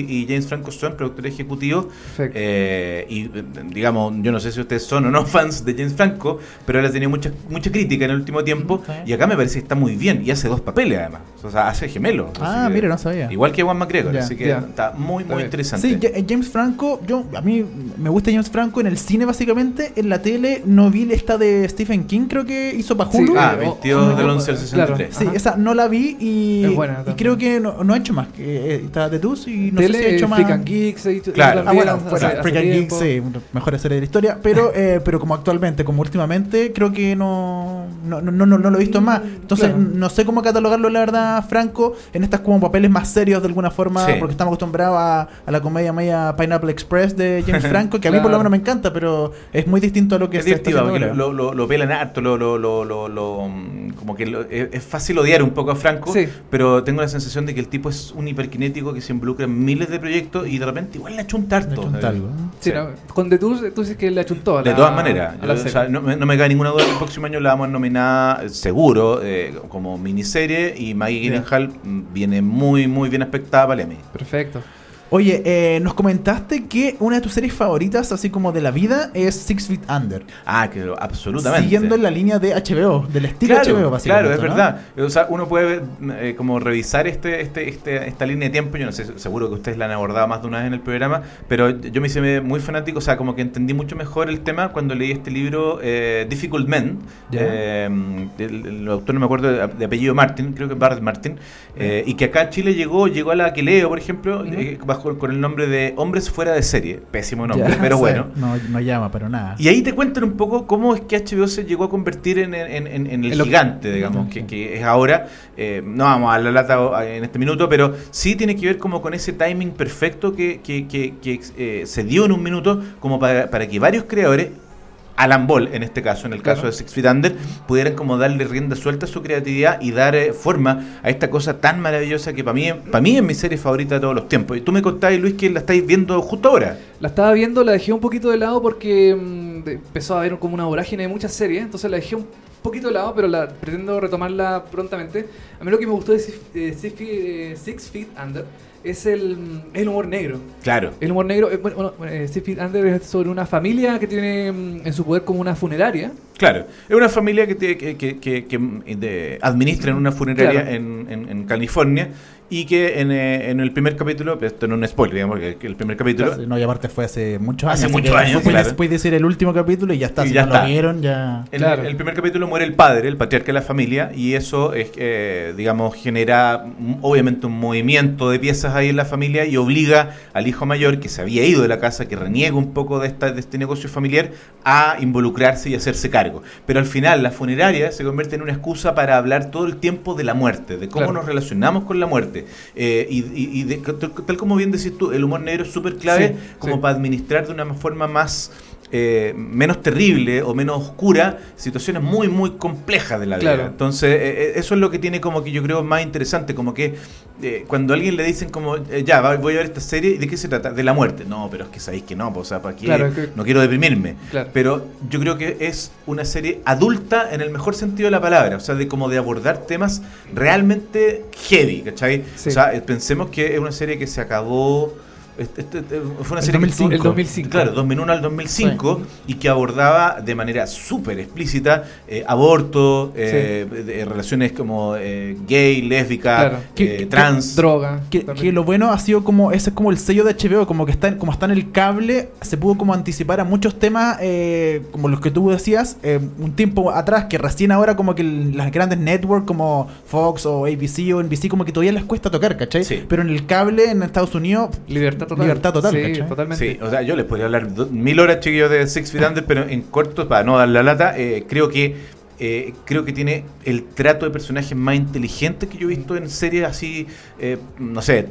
[SPEAKER 3] y James Franco son productores ejecutivos.
[SPEAKER 1] Perfecto.
[SPEAKER 3] eh, y eh, digamos, yo no sé si ustedes son o no [laughs] fans de James Franco, pero él ha tenido mucha, mucha crítica en el último tiempo.
[SPEAKER 2] Sí.
[SPEAKER 3] Y acá me parece que está muy bien. Y hace dos papeles además. O sea, hace gemelo.
[SPEAKER 2] Ah, mira, no sabía.
[SPEAKER 3] Igual que Juan McGregor.
[SPEAKER 2] Ya,
[SPEAKER 3] así que
[SPEAKER 1] ya.
[SPEAKER 3] está muy,
[SPEAKER 1] Está
[SPEAKER 3] muy
[SPEAKER 1] bien.
[SPEAKER 3] interesante.
[SPEAKER 2] Sí, eh, James Franco, yo a mí me gusta James Franco en el cine básicamente, en la tele no vi esta de Stephen King, creo que hizo para
[SPEAKER 1] Sí,
[SPEAKER 2] Hulu.
[SPEAKER 3] ah,
[SPEAKER 1] o-
[SPEAKER 3] 22
[SPEAKER 1] o-
[SPEAKER 3] del 11 al
[SPEAKER 1] claro.
[SPEAKER 3] 63.
[SPEAKER 2] Sí,
[SPEAKER 1] Ajá.
[SPEAKER 2] esa no la vi y,
[SPEAKER 1] buena
[SPEAKER 2] y creo que no, no ha hecho más. Que, eh, está The Deuce y no
[SPEAKER 1] Tele,
[SPEAKER 2] sé si ha hecho más.
[SPEAKER 1] Freak and Geeks, ahí-
[SPEAKER 3] Claro.
[SPEAKER 2] Ah, bueno,
[SPEAKER 1] hace- hace
[SPEAKER 2] Freak and Geeks, sí, mejor serie de la historia. Pero, [laughs] eh, pero como actualmente, como últimamente, creo que no, no, no, no, no lo he visto más. Entonces,
[SPEAKER 1] Claro.
[SPEAKER 2] no sé cómo catalogarlo, la verdad, Franco, en estas como papeles más serios de alguna forma,
[SPEAKER 3] Sí.
[SPEAKER 2] porque estamos acostumbrados a, a la comedia media Pineapple Express de James [laughs] Franco, que a mí por
[SPEAKER 1] Claro.
[SPEAKER 2] lo menos me encanta, pero es muy distinto a lo que
[SPEAKER 3] es
[SPEAKER 2] se está haciendo ahora.
[SPEAKER 3] lo, lo, lo pelan harto, lo, lo, lo, lo, lo, como que lo- es, es fácil odiar un poco a Franco,
[SPEAKER 1] Sí.
[SPEAKER 3] pero tengo la sensación de que el tipo es un hiperkinético que se involucra en miles de proyectos y de repente igual le achunta harto.
[SPEAKER 2] Le algo.
[SPEAKER 1] Sí,
[SPEAKER 3] Sí.
[SPEAKER 1] no, con The Tours, tú dices que le achuntó a la-
[SPEAKER 3] De todas maneras, yo, o sea, no, me- no me cae ninguna duda que el próximo año la vamos a nominar eh, seguro eh, como miniserie y Maggie. Gyllenhaal mm, viene muy muy bien aspectada para Emmy.
[SPEAKER 1] Perfecto.
[SPEAKER 2] Oye, eh, nos comentaste que una de tus series favoritas, así como de la vida, es Six Feet Under.
[SPEAKER 3] Ah, que absolutamente.
[SPEAKER 2] Siguiendo la línea de HBO, del estilo
[SPEAKER 3] Claro,
[SPEAKER 2] HBO, básicamente.
[SPEAKER 3] claro, es
[SPEAKER 2] ¿no?
[SPEAKER 3] verdad. O sea, uno puede ver, eh, como revisar este, este, este, esta línea de tiempo. Yo no sé, seguro que ustedes la han abordado más de una vez en el programa, pero yo me hice muy fanático, o sea, como que entendí mucho mejor el tema cuando leí este libro, eh, Difficult Men.
[SPEAKER 2] Ya.
[SPEAKER 3] Eh, el, el autor no me acuerdo de, de apellido Martin, creo que Barrett Martin, eh, y que acá en Chile llegó, llegó a la que leo, por ejemplo, bajo con el nombre de Hombres fuera de serie. Pésimo nombre,
[SPEAKER 2] Ya,
[SPEAKER 3] pero
[SPEAKER 2] sí,
[SPEAKER 3] bueno.
[SPEAKER 2] No, no llama, pero nada.
[SPEAKER 3] Y ahí te cuentan un poco cómo es que HBO se llegó a convertir en, en- en- en el gigante, digamos, que, que es ahora. Eh, no vamos a la lata en este minuto, pero sí tiene que ver como con ese timing perfecto que, que- que- que, eh, se dio en un minuto como para, para que varios creadores, Alan Ball en este caso, en el caso
[SPEAKER 1] Claro.
[SPEAKER 3] de Six Feet Under, pudieran como darle rienda suelta a su creatividad y dar eh, forma a esta cosa tan maravillosa que para mí, para mí es mi serie favorita de todos los tiempos. Y tú me contabas, Luis, que la estáis viendo justo ahora.
[SPEAKER 1] La estaba viendo, la dejé un poquito de lado porque mm, empezó a haber como una vorágine de muchas series, entonces la dejé un poquito de lado, pero la pretendo retomarla prontamente. A mí lo que me gustó de Six, eh, Six Feet, eh, Six Feet Under es el, el humor negro.
[SPEAKER 3] Claro.
[SPEAKER 1] El humor negro, eh, bueno, bueno, eh, Under es sobre una familia que tiene mm, en su poder como una funeraria.
[SPEAKER 3] Claro, es una familia que, tiene- que, que, que- mm, de- administra en una funeraria
[SPEAKER 1] Claro.
[SPEAKER 3] en, en- en California y que en, eh, en el primer capítulo, esto no es un spoiler, digamos, que el primer capítulo...
[SPEAKER 2] Claro, no, y aparte fue hace muchos años.
[SPEAKER 3] Hace muchos
[SPEAKER 2] que
[SPEAKER 3] años,
[SPEAKER 2] Puedes,
[SPEAKER 3] claro.
[SPEAKER 2] puedes decir el último capítulo y ya está.
[SPEAKER 3] Y
[SPEAKER 2] si
[SPEAKER 3] ya
[SPEAKER 2] no
[SPEAKER 3] está.
[SPEAKER 2] lo vieron, ya.
[SPEAKER 3] En
[SPEAKER 1] Claro.
[SPEAKER 3] el, el primer capítulo muere el padre, el patriarca de la familia, y eso es, eh, digamos, genera mm, obviamente un movimiento de piezas ahí en la familia y obliga al hijo mayor, que se había ido de la casa, que reniega un poco de, esta, de este negocio familiar, a involucrarse y hacerse cargo. Pero al final la funeraria se convierte en una excusa para hablar todo el tiempo de la muerte, de cómo
[SPEAKER 1] Claro.
[SPEAKER 3] nos relacionamos con la muerte. Eh, y y- y de- tal, tal como bien decís tú, el humor negro es súper clave
[SPEAKER 1] Sí,
[SPEAKER 3] como
[SPEAKER 1] sí.
[SPEAKER 3] para administrar de una forma más eh, menos terrible o menos oscura situaciones muy muy complejas de la vida.
[SPEAKER 1] Claro.
[SPEAKER 3] Entonces eh, eh, eso es lo que tiene como que yo creo más interesante, como que eh, cuando a alguien le dicen como ya voy a ver esta serie y de qué se trata, de la muerte. No, pero es que sabéis que no, pues, o sea, para qué
[SPEAKER 1] Claro, que-
[SPEAKER 3] no quiero deprimirme.
[SPEAKER 1] Claro.
[SPEAKER 3] Pero yo creo que es una serie adulta en el mejor sentido de la palabra, o sea, de como de abordar temas realmente heavy, ¿cachai?
[SPEAKER 1] Sí.
[SPEAKER 3] O sea, pensemos que es una serie que se acabó. Este- este- este- fue una
[SPEAKER 2] El
[SPEAKER 3] serie que estuvo-
[SPEAKER 1] 2005. El 2005.
[SPEAKER 3] Claro, 2001 al 2005 y que abordaba de manera súper explícita eh, aborto, eh, de- relaciones como eh, gay, lésbica,
[SPEAKER 1] Claro.
[SPEAKER 3] eh,
[SPEAKER 2] Que- que-
[SPEAKER 3] trans.
[SPEAKER 1] Droga.
[SPEAKER 2] Que, que lo bueno ha sido como, ese es como el sello de HBO, como que está, en- como está en el cable, se pudo como anticipar a muchos temas, eh, como los que tú decías, eh, un tiempo atrás, que recién ahora como que el- las grandes networks como Fox o ABC o NBC como que todavía les cuesta tocar, ¿cachai?
[SPEAKER 3] Sí.
[SPEAKER 2] Pero en el cable en Estados Unidos,
[SPEAKER 1] Libertad total.
[SPEAKER 2] Libertad total,
[SPEAKER 1] Sí,
[SPEAKER 2] ¿cachai?
[SPEAKER 1] totalmente.
[SPEAKER 3] Sí, o sea, yo les podría hablar mil horas, chiquillos, de Six Feet Under, pero en corto, para no dar la lata, eh, creo que eh, creo que tiene el trato de personajes más inteligente que yo he visto en series así, eh, no sé,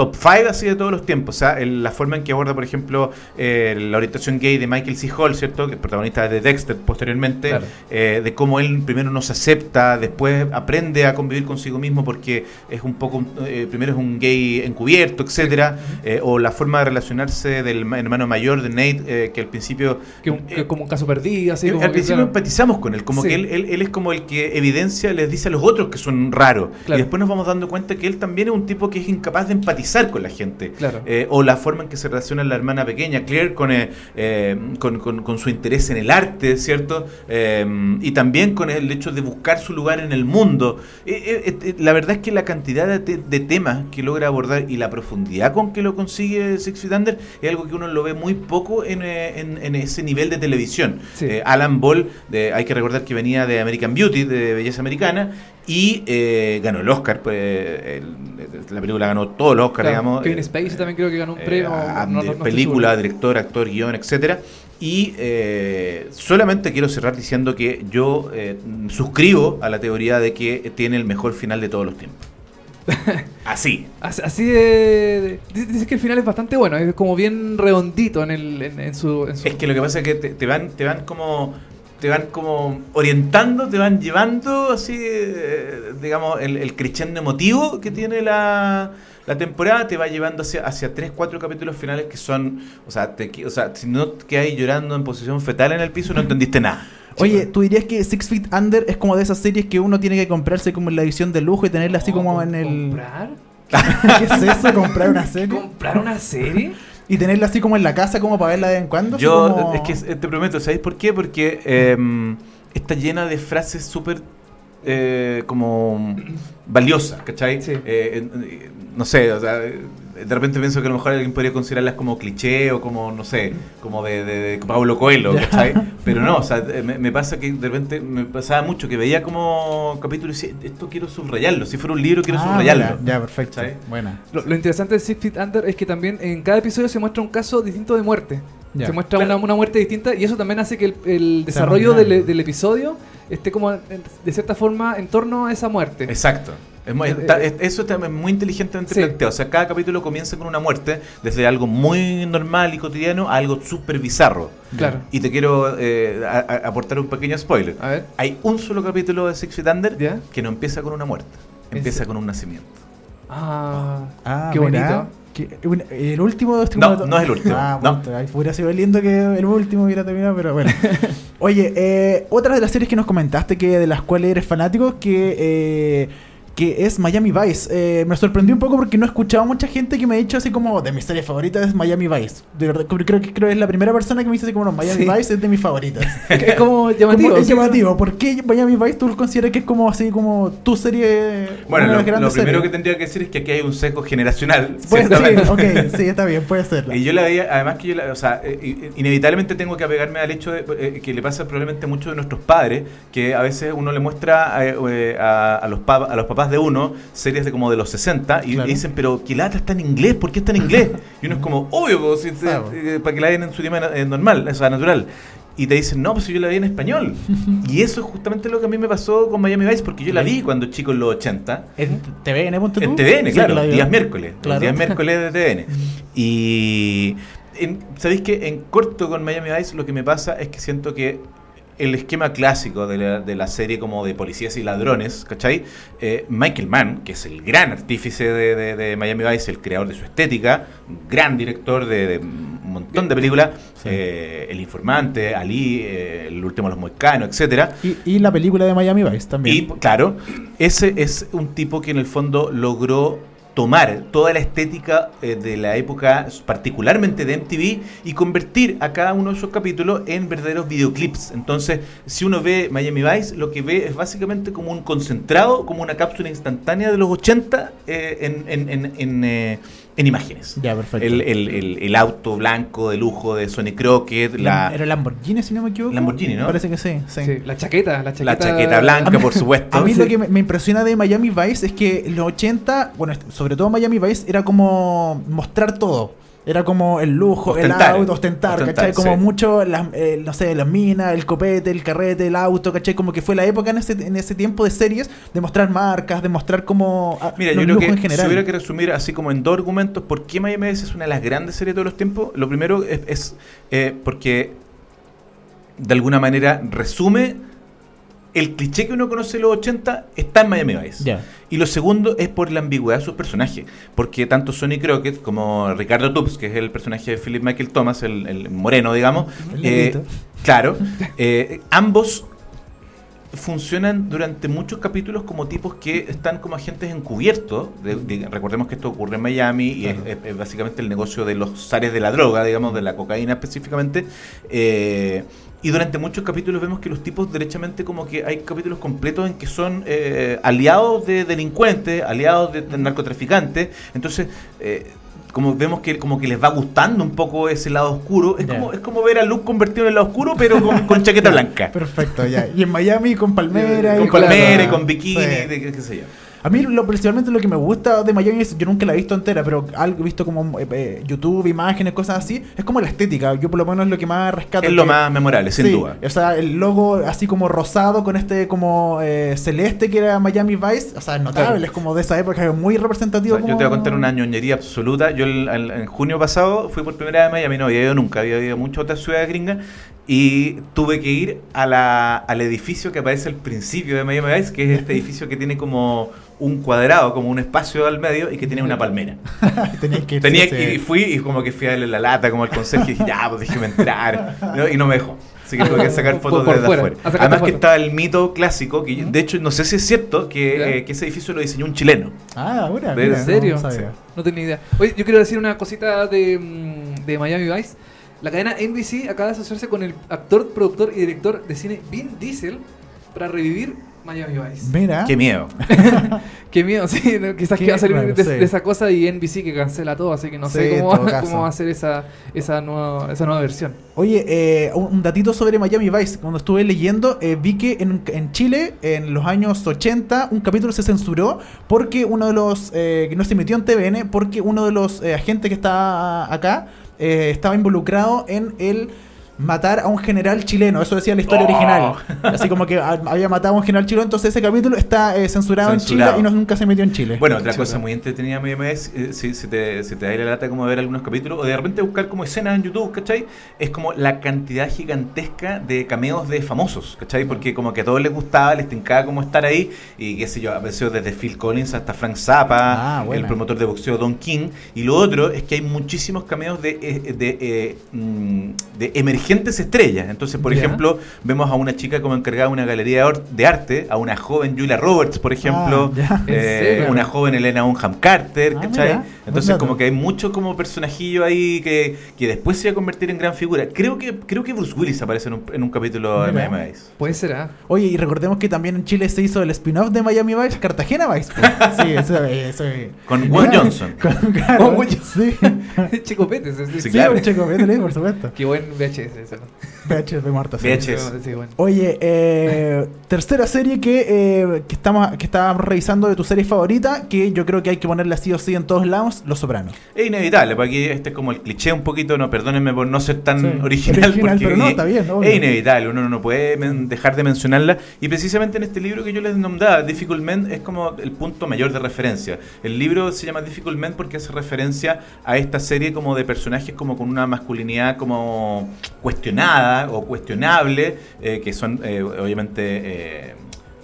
[SPEAKER 3] top 5 así de todos los tiempos. O sea, el- la forma en que aborda, por ejemplo, eh, la orientación gay de Michael C. Hall, ¿cierto? Que es protagonista de Dexter posteriormente,
[SPEAKER 1] Claro.
[SPEAKER 3] eh, de cómo él primero no se acepta, después aprende a convivir consigo mismo porque es un poco, eh, primero es un gay encubierto, etcétera, eh, o la forma de relacionarse del ma- hermano mayor de Nate, eh, que al principio...
[SPEAKER 1] Que, un- que
[SPEAKER 3] eh,
[SPEAKER 1] como un caso perdido, así
[SPEAKER 3] al
[SPEAKER 1] como que,
[SPEAKER 3] principio
[SPEAKER 1] claro.
[SPEAKER 3] empatizamos con él, como
[SPEAKER 1] Sí.
[SPEAKER 3] que él, él- él es como el que evidencia, les dice a los otros que son raros.
[SPEAKER 1] Claro.
[SPEAKER 3] Y después nos vamos dando cuenta que él también es un tipo que es incapaz de empatizar con la gente.
[SPEAKER 1] Claro.
[SPEAKER 3] Eh, o la forma en que se relaciona la hermana pequeña, Claire, con, eh, eh, con, con- con su interés en el arte, ¿cierto? Eh, y también con el hecho de buscar su lugar en el mundo. Eh, la verdad es que la cantidad de, te- de temas que logra abordar y la profundidad con que lo consigue Six Feet Under es algo que uno lo ve muy poco en, en- en ese nivel de televisión.
[SPEAKER 1] Sí.
[SPEAKER 3] Alan Ball, de- hay que recordar que venía de American Beauty, de Belleza Americana, y eh, ganó el Oscar. Pues, el- la película ganó todos los Oscar,
[SPEAKER 1] Claro,
[SPEAKER 3] digamos.
[SPEAKER 1] Kevin
[SPEAKER 3] eh,
[SPEAKER 1] Spacey también creo que ganó un
[SPEAKER 3] eh,
[SPEAKER 1] premio.
[SPEAKER 3] a-
[SPEAKER 1] no- no-
[SPEAKER 3] de
[SPEAKER 1] no estoy
[SPEAKER 3] película, director, actor, guion, etcétera. Y eh, solamente quiero cerrar diciendo que yo eh, suscribo a la teoría de que tiene el mejor final de todos los tiempos. [laughs] Así.
[SPEAKER 1] Así así de, de- Dices que el final es bastante bueno, es como bien redondito en, el, en, en su, en su-
[SPEAKER 3] Es que lo que pasa es que te, te van, te van como te van como orientando, te van llevando así, eh, digamos, el, el crescendo emotivo que tiene la, la temporada, te va llevando hacia, hacia 3, 4 capítulos finales que son, o sea, te, o sea, si no quedas ahí llorando en posición fetal en el piso, no entendiste nada.
[SPEAKER 2] Oye, ¿tú dirías que Six Feet Under es como de esas series que uno tiene que comprarse como en la edición de lujo y tenerla así como en el...
[SPEAKER 1] ¿Comprar? [laughs]
[SPEAKER 2] ¿Qué es eso? ¿Comprar una serie?
[SPEAKER 1] ¿Comprar una serie?
[SPEAKER 2] Y tenerla así como en la casa como para verla de vez en cuando.
[SPEAKER 3] Yo,
[SPEAKER 2] como-
[SPEAKER 3] es que eh, te prometo, ¿sabéis por qué? Porque eh, está llena de frases súper eh, como [clears throat] valiosas, ¿cachai?
[SPEAKER 1] Sí.
[SPEAKER 3] Eh, eh, no sé, o sea, de repente pienso que a lo mejor alguien podría considerarlas como cliché o como, no sé, como de, de, de Pablo Coelho, ¿cachai? Pero no, o sea, eh, me, me pasa que de repente me pasaba mucho que veía como capítulo y decía, esto quiero subrayarlo, si fuera un libro quiero
[SPEAKER 2] Ah,
[SPEAKER 3] subrayarlo.
[SPEAKER 2] mira, Ya, perfecto.
[SPEAKER 3] ¿Cachai?
[SPEAKER 2] Buena.
[SPEAKER 1] Lo, lo interesante de Six Feet Under es que también en cada episodio se muestra un caso distinto de muerte.
[SPEAKER 2] Ya.
[SPEAKER 1] Se muestra
[SPEAKER 3] Claro.
[SPEAKER 1] una, una muerte distinta y eso también hace que el, el desarrollo del, episodio esté como de cierta forma en torno a esa muerte.
[SPEAKER 3] Exacto. Es muy-
[SPEAKER 1] Eh,
[SPEAKER 3] está-
[SPEAKER 1] eh,
[SPEAKER 3] es- eso también es muy inteligente
[SPEAKER 1] Sí.
[SPEAKER 3] planteado. O sea, cada capítulo comienza con una muerte, desde algo muy normal y cotidiano a algo súper bizarro.
[SPEAKER 1] Claro.
[SPEAKER 3] Y te quiero eh, a- a- aportar un pequeño spoiler.
[SPEAKER 1] A ver.
[SPEAKER 3] Hay un solo capítulo de Six Feet Under que no empieza con una muerte,
[SPEAKER 1] ¿En
[SPEAKER 3] empieza con un nacimiento.
[SPEAKER 1] Ah,
[SPEAKER 2] Ah,
[SPEAKER 1] qué
[SPEAKER 2] mira.
[SPEAKER 1] bonito.
[SPEAKER 2] Que- el último este
[SPEAKER 3] No, no es el último,
[SPEAKER 2] Ah,
[SPEAKER 3] no.
[SPEAKER 2] hubiera sido lindo que el último hubiera terminado, pero bueno. [laughs] Oye, eh, otra de las series que nos comentaste que de las cuales eres fanático, que eh, que es Miami Vice. Eh, me sorprendió un poco porque no he escuchado a mucha gente que me ha dicho así como de mis series favoritas es Miami Vice. De verdad, creo que creo que es la primera persona que me dice así como no, Miami
[SPEAKER 1] Sí.
[SPEAKER 2] Vice es de mis favoritas. [laughs]
[SPEAKER 1] es como llamativo.
[SPEAKER 2] Como- es
[SPEAKER 1] ¿sí?
[SPEAKER 2] llamativo. ¿Por qué Miami Vice tú consideras que es como así como tu serie?
[SPEAKER 3] Bueno, lo, lo primero que
[SPEAKER 2] series?
[SPEAKER 3] tendría que decir es que aquí hay un sesgo generacional.
[SPEAKER 2] Pues, sí, ok, [laughs] sí, está bien, puede ser.
[SPEAKER 3] Y yo la veía, además que yo la, o sea, eh, inevitablemente tengo que apegarme al hecho de, eh, que le pasa probablemente a muchos de nuestros padres, que a veces uno le muestra eh, eh, a, a los pa- a los papás de uno series de como de los 60 y
[SPEAKER 2] Claro.
[SPEAKER 3] dicen, pero que lata está en inglés, ¿por qué está en inglés? [laughs] Y uno es como, obvio, pues, si te-
[SPEAKER 2] Claro.
[SPEAKER 3] eh, para que la vean en su idioma eh, normal, o sea, natural. Y te dicen, no, pues yo la vi en español. [laughs] y eso es justamente lo que a mí me pasó con Miami Vice, porque yo la vi cuando chico en los 80.
[SPEAKER 2] ¿En TVN, tú?
[SPEAKER 3] En TVN,
[SPEAKER 2] Sí,
[SPEAKER 3] claro, días miércoles.
[SPEAKER 2] Claro.
[SPEAKER 3] Días miércoles de TVN. [laughs] Y en- sabéis que en corto con Miami Vice lo que me pasa es que siento que el esquema clásico de la, de la serie como de policías y ladrones, ¿cachai? Eh, Michael Mann, que es el gran artífice de, de- de Miami Vice, el creador de su estética, gran director de, un montón de películas, eh, El Informante, Ali, eh, El Último de los Moicanos, etcétera.
[SPEAKER 2] Y, y la película de Miami Vice también.
[SPEAKER 3] Y claro, ese es un tipo que en el fondo logró tomar toda la estética eh, de la época, particularmente de MTV, y convertir a cada uno de esos capítulos en verdaderos videoclips. Entonces, si uno ve Miami Vice, lo que ve es básicamente como un concentrado, como una cápsula instantánea de los 80 eh, en, en- en- en, eh, en imágenes.
[SPEAKER 2] Ya, perfecto.
[SPEAKER 3] El, el- el- el auto blanco de lujo de Sonny Crockett, la,
[SPEAKER 2] Era Lamborghini, si no me equivoco.
[SPEAKER 3] Lamborghini, ¿no?
[SPEAKER 2] Parece que sí. sí.
[SPEAKER 1] Sí, la chaqueta, la chaqueta.
[SPEAKER 3] la chaqueta blanca, por supuesto.
[SPEAKER 2] A mí
[SPEAKER 1] Sí.
[SPEAKER 2] lo que me, me impresiona de Miami Vice es que en los 80, bueno, sobre todo Miami Vice, era como mostrar todo. Era como el lujo,
[SPEAKER 3] Ostentar.
[SPEAKER 2] el auto, ostentar,
[SPEAKER 3] Ostentar,
[SPEAKER 2] ¿cachai? Como
[SPEAKER 3] sí.
[SPEAKER 2] mucho, las, eh, no sé, las minas, el copete, el carrete, el auto, ¿cachai? Como que fue la época en ese, en ese tiempo de series de mostrar marcas, de mostrar como ah,
[SPEAKER 3] Mira,
[SPEAKER 2] los
[SPEAKER 3] yo creo que
[SPEAKER 2] en
[SPEAKER 3] si
[SPEAKER 2] general.
[SPEAKER 3] hubiera que resumir así como en dos argumentos por qué Miami Vice es una de las grandes series de todos los tiempos, lo primero es, es, eh, porque de alguna manera resume el cliché que uno conoce de los 80 está en Miami Vice. Y lo segundo es por la ambigüedad de sus personajes. Porque tanto Sonny Crockett como Ricardo Tubbs, que es el personaje de Philip Michael Thomas, el, el moreno, digamos,
[SPEAKER 2] El
[SPEAKER 3] eh, claro, [laughs] eh, ambos funcionan durante muchos capítulos como tipos que están como agentes encubiertos. De- de- recordemos que esto ocurre en Miami y es básicamente el negocio de los zares de la droga, digamos, de la cocaína específicamente. Eh, y durante muchos capítulos vemos que los tipos derechamente como que hay capítulos completos en que son eh, aliados de delincuentes, aliados de, de narcotraficantes. Entonces, eh, como vemos que como que les va gustando un poco ese lado oscuro, es, como, es como ver a Luke convertido en el lado oscuro, pero con, con chaqueta [laughs] blanca.
[SPEAKER 2] Perfecto, ya. Y en Miami con palmera.
[SPEAKER 3] con
[SPEAKER 2] y
[SPEAKER 3] palmera y con bikini,
[SPEAKER 2] Sí.
[SPEAKER 3] de, qué sé yo.
[SPEAKER 2] A mí lo, principalmente lo que me gusta de Miami es, yo nunca la he visto entera, pero algo he visto como eh, eh, YouTube, imágenes, cosas así, es como la estética. Yo por lo menos es lo que más rescato.
[SPEAKER 3] Es lo
[SPEAKER 2] que-
[SPEAKER 3] más memorable, sin
[SPEAKER 2] Sí,
[SPEAKER 3] duda.
[SPEAKER 2] O sea, el logo así como rosado con este como eh, celeste que era Miami Vice, o sea, es notable,
[SPEAKER 1] Claro.
[SPEAKER 2] es como de esa época, es muy
[SPEAKER 3] O
[SPEAKER 2] representativo.
[SPEAKER 3] sea, yo te voy a contar una ñoñería absoluta. Yo el- el- en junio pasado fui por primera vez a Miami, no había ido nunca, había ido a muchas otras ciudades gringas. Y tuve que ir a la, al edificio que aparece al principio de Miami Vice, que es este edificio que tiene como un cuadrado, como un espacio al medio y que tiene una palmera. [laughs]
[SPEAKER 2] Tenías que ir,
[SPEAKER 3] Tenía,
[SPEAKER 2] sí, sí.
[SPEAKER 3] y fui y como que fui a darle la lata como al conserje y dije, ya, pues déjeme entrar. ¿no? Y no me dejó. Así que tuve que sacar fotos
[SPEAKER 1] por
[SPEAKER 3] desde
[SPEAKER 1] fuera,
[SPEAKER 3] afuera. Además que está el mito clásico, que yo- de hecho no sé si es cierto, que, eh, que ese edificio lo diseñó un chileno.
[SPEAKER 2] Ah, ahora.
[SPEAKER 3] ¿En
[SPEAKER 2] mira,
[SPEAKER 1] ¿En serio?
[SPEAKER 2] no.
[SPEAKER 1] No tenía idea. Oye, yo quiero decir una cosita de, mm, de Miami Vice. La cadena NBC acaba de asociarse con el actor, productor y director de cine Vin Diesel para revivir Miami Vice.
[SPEAKER 2] Mira.
[SPEAKER 3] Qué miedo. [laughs]
[SPEAKER 1] Qué miedo, sí, no, quizás
[SPEAKER 2] Qué
[SPEAKER 1] que va a salir de,
[SPEAKER 2] sí.
[SPEAKER 1] de esa cosa y NBC que cancela todo, así que no
[SPEAKER 2] Sí,
[SPEAKER 1] sé cómo, va- [laughs]
[SPEAKER 2] caso.
[SPEAKER 1] cómo va a ser esa, esa, nueva, esa nueva versión.
[SPEAKER 2] Oye, eh, un un datito sobre Miami Vice. Cuando estuve leyendo, eh, vi que en, en Chile, en los años 80, un capítulo se censuró porque uno de los. eh, que no se emitió en TVN, porque uno de los eh, agentes que está acá eh, estaba involucrado en el matar a un general chileno. Eso decía la historia
[SPEAKER 3] Oh.
[SPEAKER 2] original. [laughs] Así como que ah, había matado a un general chileno. Entonces ese capítulo está eh, censurado,
[SPEAKER 3] Censurado.
[SPEAKER 2] en Chile y no, nunca se emitió en Chile.
[SPEAKER 3] Bueno, otra cosa muy entretenida me es eh, si, si te, si te da la lata como ver algunos capítulos o de repente buscar como escenas en YouTube, ¿cachai? Es como la cantidad gigantesca de cameos de famosos, ¿cachai? Porque como que a todos les gustaba, les tincaba como estar ahí y qué sé yo, apareció desde Phil Collins hasta Frank Zappa,
[SPEAKER 2] Ah,
[SPEAKER 3] el promotor de boxeo Don King. Y lo otro es que hay muchísimos cameos de, eh, de, eh, mm, de emergentes estrellas. Entonces, por ejemplo, vemos a una chica como encargada de una galería de arte, a una joven Julia Roberts, por ejemplo,
[SPEAKER 2] Ah, ya.
[SPEAKER 1] ¿En
[SPEAKER 3] eh, una joven Elena Bonham Carter,
[SPEAKER 2] Ah,
[SPEAKER 3] ¿cachai?
[SPEAKER 2] mira,
[SPEAKER 3] Entonces como que hay mucho como personajillo ahí que, que después se va a convertir en gran figura. Creo que creo que Bruce Willis aparece en un, en un capítulo de. Miami Vice.
[SPEAKER 1] Puede ser, ¿ah?
[SPEAKER 2] Oye, y recordemos que también en Chile se hizo el spin-off de Miami Vice, Cartagena Vice. pues. [laughs] Sí, eso, eso
[SPEAKER 3] Con Won Johnson.
[SPEAKER 2] Con, claro, sí.
[SPEAKER 1] Chico Pete, sí, sí.
[SPEAKER 3] Sí,
[SPEAKER 2] Sí,
[SPEAKER 3] claro.
[SPEAKER 2] véndele, por supuesto.
[SPEAKER 1] Qué buen VHS ¿no?
[SPEAKER 2] VHS de Marta. sí.
[SPEAKER 3] VHS.
[SPEAKER 1] Sí, bueno.
[SPEAKER 2] Oye, eh, tercera serie que, eh, que estamos que estábamos revisando de tu serie favorita, que yo creo que hay que ponerla sí o sí en todos lados, Los Sopranos.
[SPEAKER 3] Es inevitable, porque aquí este es como el cliché un poquito, no, perdónenme por no ser tan
[SPEAKER 2] Sí,
[SPEAKER 3] original,
[SPEAKER 2] original,
[SPEAKER 3] porque
[SPEAKER 2] pero no,
[SPEAKER 3] es-
[SPEAKER 2] está bien, obvio.
[SPEAKER 3] es inevitable, uno no puede dejar de mencionarla. Y precisamente en este libro que yo les nombraba, Difficult Men, es como el punto mayor de referencia. El libro se llama Difficult Men porque hace referencia a esta serie como de personajes como con una masculinidad como cuestionada o cuestionable, eh, que son eh, obviamente...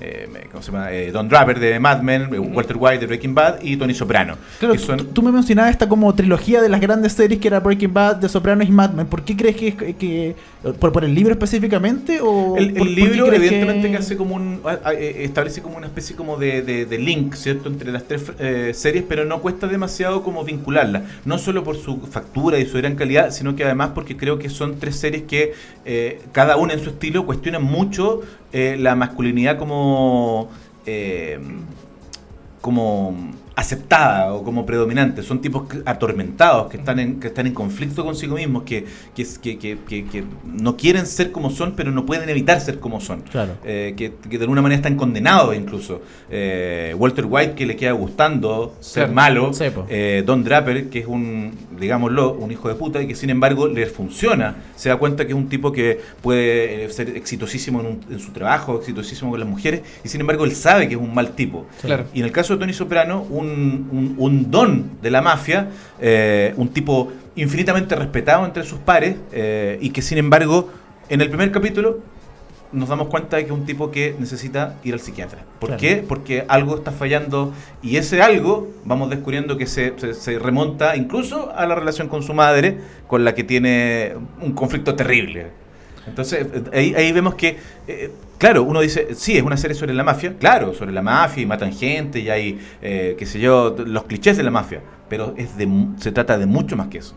[SPEAKER 3] eh, eh, ¿cómo se llama? Eh, Don Draper de Mad Men, eh, Walter White de Breaking Bad y Tony Soprano.
[SPEAKER 2] Claro,
[SPEAKER 3] que son-
[SPEAKER 2] tú, me mencionabas esta como trilogía de las grandes series que era Breaking Bad, The Sopranos y Mad Men. ¿Por qué crees que, es- que por, por el libro específicamente o
[SPEAKER 3] El, el libro evidentemente que... hace como un eh, establece como una especie como de, de- de link cierto entre las tres eh, series pero no cuesta demasiado como vincularlas no solo por su factura y su gran calidad sino que además porque creo que son tres series que eh, cada una en su estilo cuestionan mucho eh, la masculinidad como eh, como aceptada o como predominante. Son tipos atormentados, que están en, que están en conflicto consigo mismos, que, que, que, que- no quieren ser como son, pero no pueden evitar ser como son.
[SPEAKER 2] Claro.
[SPEAKER 3] Eh, que, de alguna manera están condenados incluso. Eh, Walter White, que le queda gustando ser malo.
[SPEAKER 2] Sí.
[SPEAKER 3] Eh, Don Draper, que es un, digámoslo, un hijo de puta y que sin embargo le funciona. Se da cuenta que es un tipo que puede ser exitosísimo en, un- en su trabajo, exitosísimo con las mujeres, y sin embargo él sabe que es un mal tipo.
[SPEAKER 1] Claro.
[SPEAKER 3] Y en el caso de Tony Soprano, un, un- un don de la mafia, eh, un tipo infinitamente respetado entre sus pares, eh, y que sin embargo, en el primer capítulo nos damos cuenta de que es un tipo que necesita ir al psiquiatra. ¿Por
[SPEAKER 2] Claro.
[SPEAKER 3] qué? Porque algo está fallando y ese algo vamos descubriendo que se, se- se remonta incluso a la relación con su madre, con la que tiene un conflicto terrible. Entonces, eh, ahí, ahí vemos que, eh, claro, uno dice, sí, es una serie sobre la mafia, claro, sobre la mafia y matan gente y hay, eh, qué sé yo, los clichés de la mafia, pero es de, se trata de mucho más que eso.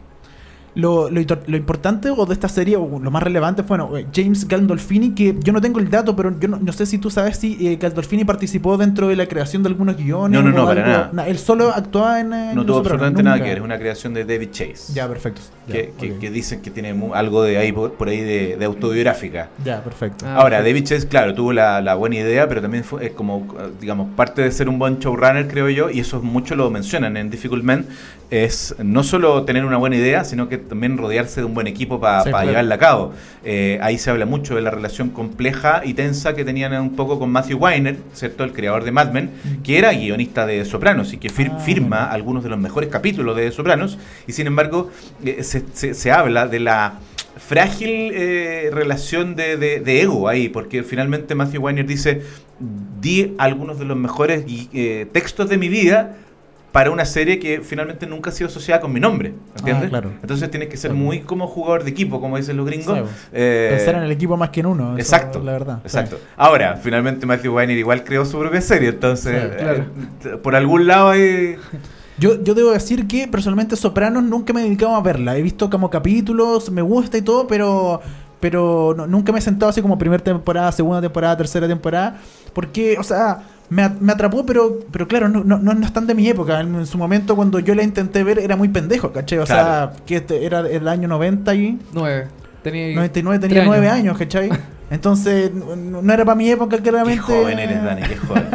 [SPEAKER 2] Lo, lo, lo importante o de esta serie, o lo más relevante, fue bueno, eh, James Gandolfini, que yo no tengo el dato, pero yo no, no sé si tú sabes si eh, Gandolfini participó dentro de la creación de algunos guiones.
[SPEAKER 3] No, no, no, para
[SPEAKER 2] algo.
[SPEAKER 3] nada.
[SPEAKER 2] Na- él solo actuaba en. eh,
[SPEAKER 3] No tuvo absolutamente nada que ver, es una creación de David Chase.
[SPEAKER 2] Ya, perfecto. Ya,
[SPEAKER 3] que, que-
[SPEAKER 2] ok.
[SPEAKER 3] que dicen que tiene algo de ahí por, por ahí de, de autobiográfica.
[SPEAKER 2] Ya, perfecto.
[SPEAKER 1] Ah,
[SPEAKER 3] Ahora,
[SPEAKER 1] perfecto.
[SPEAKER 3] David Chase, claro, tuvo la, la buena idea, pero también fue es como, digamos, parte de ser un buen showrunner, creo yo, y eso mucho lo mencionan en Difficult Men, es no solo tener una buena idea, sino que también rodearse de un buen equipo para
[SPEAKER 2] Sí, claro.
[SPEAKER 3] llevarla a cabo. Eh, ahí se habla mucho de la relación compleja y tensa que tenían un poco con Matthew Weiner, ¿cierto? El creador de Mad Men, que era guionista de Sopranos y que fir-
[SPEAKER 2] Mm. Ah,
[SPEAKER 3] firma
[SPEAKER 2] bueno.
[SPEAKER 3] algunos de los mejores capítulos de Sopranos, y sin embargo, eh, se, se- se habla de la frágil eh, relación de, de- de ego ahí, porque finalmente Matthew Weiner dice, di algunos de los mejores eh, textos de mi vida para una serie que finalmente nunca ha sido asociada con mi nombre, ¿entiendes?
[SPEAKER 2] Ah, claro.
[SPEAKER 3] Entonces tienes que ser muy como jugador de equipo, como dicen los gringos.
[SPEAKER 2] Sí,
[SPEAKER 3] Eh,
[SPEAKER 2] Pensar en el equipo más que en uno. eso,
[SPEAKER 3] Exacto,
[SPEAKER 2] La verdad.
[SPEAKER 3] Exacto. Ahora, finalmente Matthew Weiner igual creó su propia serie, entonces,
[SPEAKER 2] Sí,
[SPEAKER 1] claro.
[SPEAKER 3] eh, por algún lado hay... [laughs]
[SPEAKER 2] Yo, yo debo decir que personalmente Sopranos nunca me he dedicado a verla. He visto como capítulos, me gusta y todo, pero pero no- nunca me he sentado así como primera temporada, segunda temporada, tercera temporada. Porque, o sea, me, at- me atrapó, pero pero claro, no, no, no es tan de mi época. En, en su momento, cuando yo la intenté ver, era muy pendejo, ¿cachai? O
[SPEAKER 3] Claro.
[SPEAKER 2] sea, que este era el año 90 y...
[SPEAKER 1] Nueve. Tenía
[SPEAKER 2] 99
[SPEAKER 1] tres
[SPEAKER 2] tenía 9 años, ¿cachai? [laughs] Entonces, no, no era para mi época
[SPEAKER 3] Qué
[SPEAKER 2] claramente.
[SPEAKER 3] joven eres, Dani, qué [laughs] joven.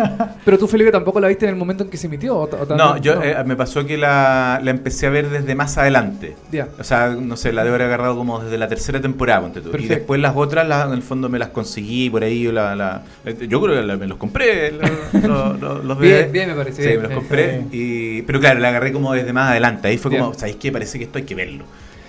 [SPEAKER 1] Pero tú, Felipe, tampoco la viste en el momento en que se emitió. ¿o, o?
[SPEAKER 3] No, yo eh, me pasó que la, la empecé a ver desde más adelante.
[SPEAKER 1] Ya.
[SPEAKER 3] O sea, no sé, la debo haber agarrado como desde la tercera temporada, ponte tú. Y después las otras, las- en el fondo me las conseguí por ahí. La, la- eh, yo creo que la- me los compré, los, [laughs] los, los- los
[SPEAKER 1] Bien, bien, me parece,
[SPEAKER 3] Sí,
[SPEAKER 1] bien,
[SPEAKER 3] me los compré. Y, pero claro, la agarré como desde más adelante. Ahí fue como,
[SPEAKER 1] Bien.
[SPEAKER 3] ¿sabéis qué? Parece que esto hay que verlo.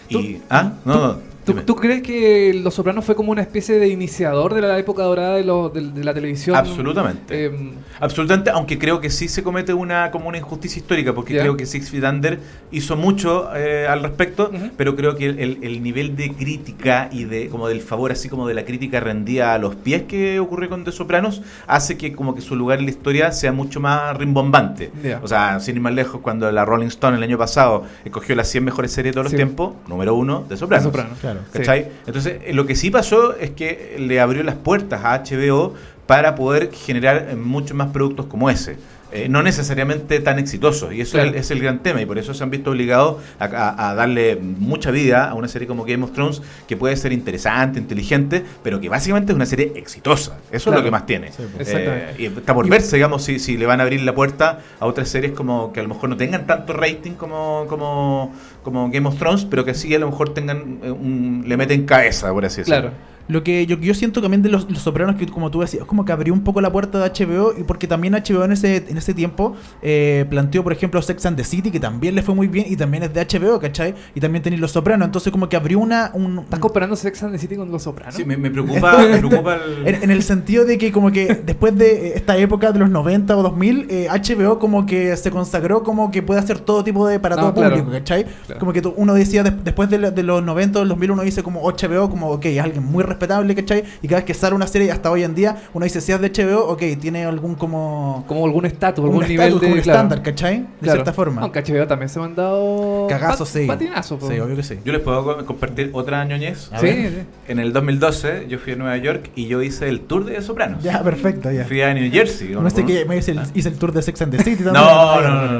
[SPEAKER 1] Tú-
[SPEAKER 3] Y, ¿Ah? No, no.
[SPEAKER 1] ¿Tú, crees que Los Sopranos fue como una especie de iniciador de la época dorada de, lo- de- de la televisión?
[SPEAKER 3] Absolutamente.
[SPEAKER 1] Eh,
[SPEAKER 3] Absolutamente, aunque creo que sí se comete una como una injusticia histórica, porque creo que Six Feet Under hizo mucho eh, al respecto, pero creo que el, el- el nivel de crítica y de como del favor, así como de la crítica rendida a los pies que ocurre con The Sopranos, hace que como que su lugar en la historia sea mucho más rimbombante. O sea, sin ir más lejos, cuando la Rolling Stone el año pasado escogió las 100 mejores series de todos
[SPEAKER 1] Sí.
[SPEAKER 3] los tiempos, número uno, The Sopranos.
[SPEAKER 1] Sopranos.
[SPEAKER 2] Claro.
[SPEAKER 3] ¿Cachai? Entonces, lo que sí pasó es que le abrió las puertas a HBO para poder generar muchos más productos como ese. Eh, no necesariamente tan exitosos, y eso
[SPEAKER 1] Claro.
[SPEAKER 3] es, el, es el gran tema, y por eso se han visto obligados a, a- a darle mucha vida a una serie como Game of Thrones, que puede ser interesante, inteligente, pero que básicamente es una serie exitosa. Eso es lo que más tiene.
[SPEAKER 2] Sí, pues.
[SPEAKER 3] Eh, y está por verse, digamos, si, si le van a abrir la puerta a otras series como que a lo mejor no tengan tanto rating como, como, como Game of Thrones, pero que sí a lo mejor tengan eh, un, le meten cabeza, por así decirlo.
[SPEAKER 1] claro.
[SPEAKER 2] Lo que yo, yo siento también de los, los sopranos, que como tú decías, es como que abrió un poco la puerta de HBO, y porque también HBO en ese, en ese tiempo eh, planteó, por ejemplo, Sex and the City, que también le fue muy bien, y también es de HBO, ¿cachai? Y también tenéis los sopranos, entonces como que abrió una... Un,
[SPEAKER 1] ¿Estás comparando Sex and the City con Los Sopranos?
[SPEAKER 3] Sí, me, me preocupa, [laughs] me preocupa el-
[SPEAKER 2] En, en el sentido de que como que después de esta época de los 90 o 2000, eh, HBO como que se consagró como que puede hacer todo tipo de para
[SPEAKER 1] No,
[SPEAKER 2] todo
[SPEAKER 1] claro.
[SPEAKER 2] público, ¿cachai?
[SPEAKER 1] Claro.
[SPEAKER 2] Como que tú- uno decía des- después de, de los 90 o del 2000 uno dice como HBO como ok, es alguien muy respetable, ¿cachai? Y cada vez que sale una serie hasta hoy en día, uno dice si es de HBO, ok, tiene algún como...
[SPEAKER 1] Como algún estatus, algún nivel de...
[SPEAKER 2] como un
[SPEAKER 1] claro.
[SPEAKER 2] estándar, ¿cachai? De
[SPEAKER 1] Claro.
[SPEAKER 2] cierta forma.
[SPEAKER 1] Aunque HBO también se han dado...
[SPEAKER 2] Cagazos,
[SPEAKER 1] pat-
[SPEAKER 2] sí. Sí, obvio que sí.
[SPEAKER 3] Yo les puedo co- compartir otra ñoñez.
[SPEAKER 1] Sí, sí.
[SPEAKER 3] En el 2012 yo fui a Nueva York y yo hice el tour de Sopranos.
[SPEAKER 2] Ya, perfecto, ya.
[SPEAKER 3] Fui a New Jersey.
[SPEAKER 2] No sé que me hice el, hice el tour de Sex and the City [laughs] también.
[SPEAKER 3] No, no, no,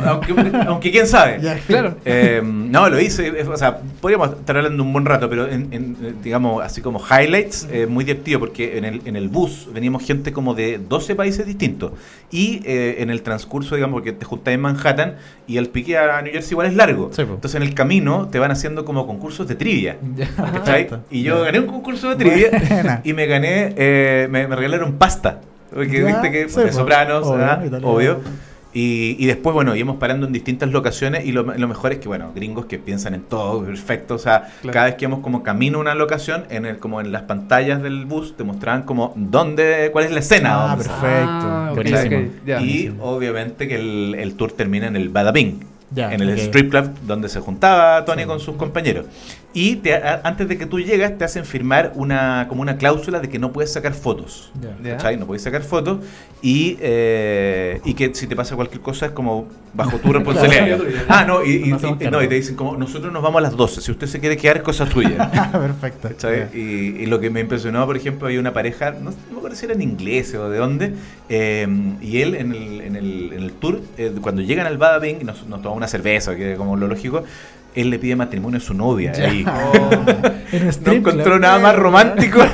[SPEAKER 3] no. Aunque, aunque quién sabe.
[SPEAKER 2] Ya.
[SPEAKER 1] Claro.
[SPEAKER 3] Eh, no, lo hice, o sea, podríamos estar hablando un buen rato, pero en, en, eh, digamos, así como highlights, eh, muy divertido, porque en el, en el bus veníamos gente como de 12 países distintos, y eh, en el transcurso, digamos, porque te juntas en Manhattan, y el pique a New Jersey igual es largo,
[SPEAKER 2] Sí,
[SPEAKER 3] entonces en el camino te van haciendo como concursos de trivia. [laughs] Y yo gané un concurso de trivia,
[SPEAKER 2] Buena. [laughs]
[SPEAKER 3] y me gané, eh, me, me regalaron pasta, porque
[SPEAKER 2] Ya,
[SPEAKER 3] viste que
[SPEAKER 2] sí,
[SPEAKER 3] de
[SPEAKER 2] pues,
[SPEAKER 3] sopranos,
[SPEAKER 2] obvio,
[SPEAKER 3] obvio. Y, y después, bueno, íbamos parando en distintas locaciones y lo, lo mejor es que, bueno, gringos que piensan en todo, [laughs] perfecto. O sea,
[SPEAKER 1] Claro.
[SPEAKER 3] cada vez que íbamos como camino a una locación, en el, como en las pantallas del bus, te mostraban como dónde, cuál es la escena.
[SPEAKER 2] Ah,
[SPEAKER 3] está.
[SPEAKER 2] perfecto.
[SPEAKER 1] Ah,
[SPEAKER 2] Buenísimo.
[SPEAKER 3] Y obviamente que el, el tour termina en el Badabing.
[SPEAKER 2] Ya,
[SPEAKER 3] en el
[SPEAKER 2] ok.
[SPEAKER 3] strip club donde se juntaba Tony
[SPEAKER 2] Sí.
[SPEAKER 3] con sus compañeros. Y te- a- antes de que tú llegas te hacen firmar una como una cláusula de que no puedes sacar fotos. ¿Cachai? No puedes sacar fotos y, eh, y que si te pasa cualquier cosa es como bajo tu [laughs] responsabilidad.
[SPEAKER 1] Claro.
[SPEAKER 3] ah, no, y, y-
[SPEAKER 2] Nos hacemos
[SPEAKER 3] y- no,
[SPEAKER 2] cargo.
[SPEAKER 3] y te dicen como nosotros nos vamos a las 12, si usted se quiere quedar es cosa suya. [laughs]
[SPEAKER 2] Perfecto.
[SPEAKER 3] ¿Cachai?
[SPEAKER 2] Ya.
[SPEAKER 3] Y, y lo que me impresionó, por ejemplo, hay una pareja, no, no me acuerdo si eran ingleses o de dónde, eh, y él en el, en el, en el tour, eh, cuando llegan al Badabing, nos, nos toma una cerveza, que es como lo lógico, él le pide matrimonio a su novia.
[SPEAKER 2] Ya.
[SPEAKER 3] ahí. [laughs]
[SPEAKER 2] En un
[SPEAKER 3] No encontró nada más romántico. [laughs]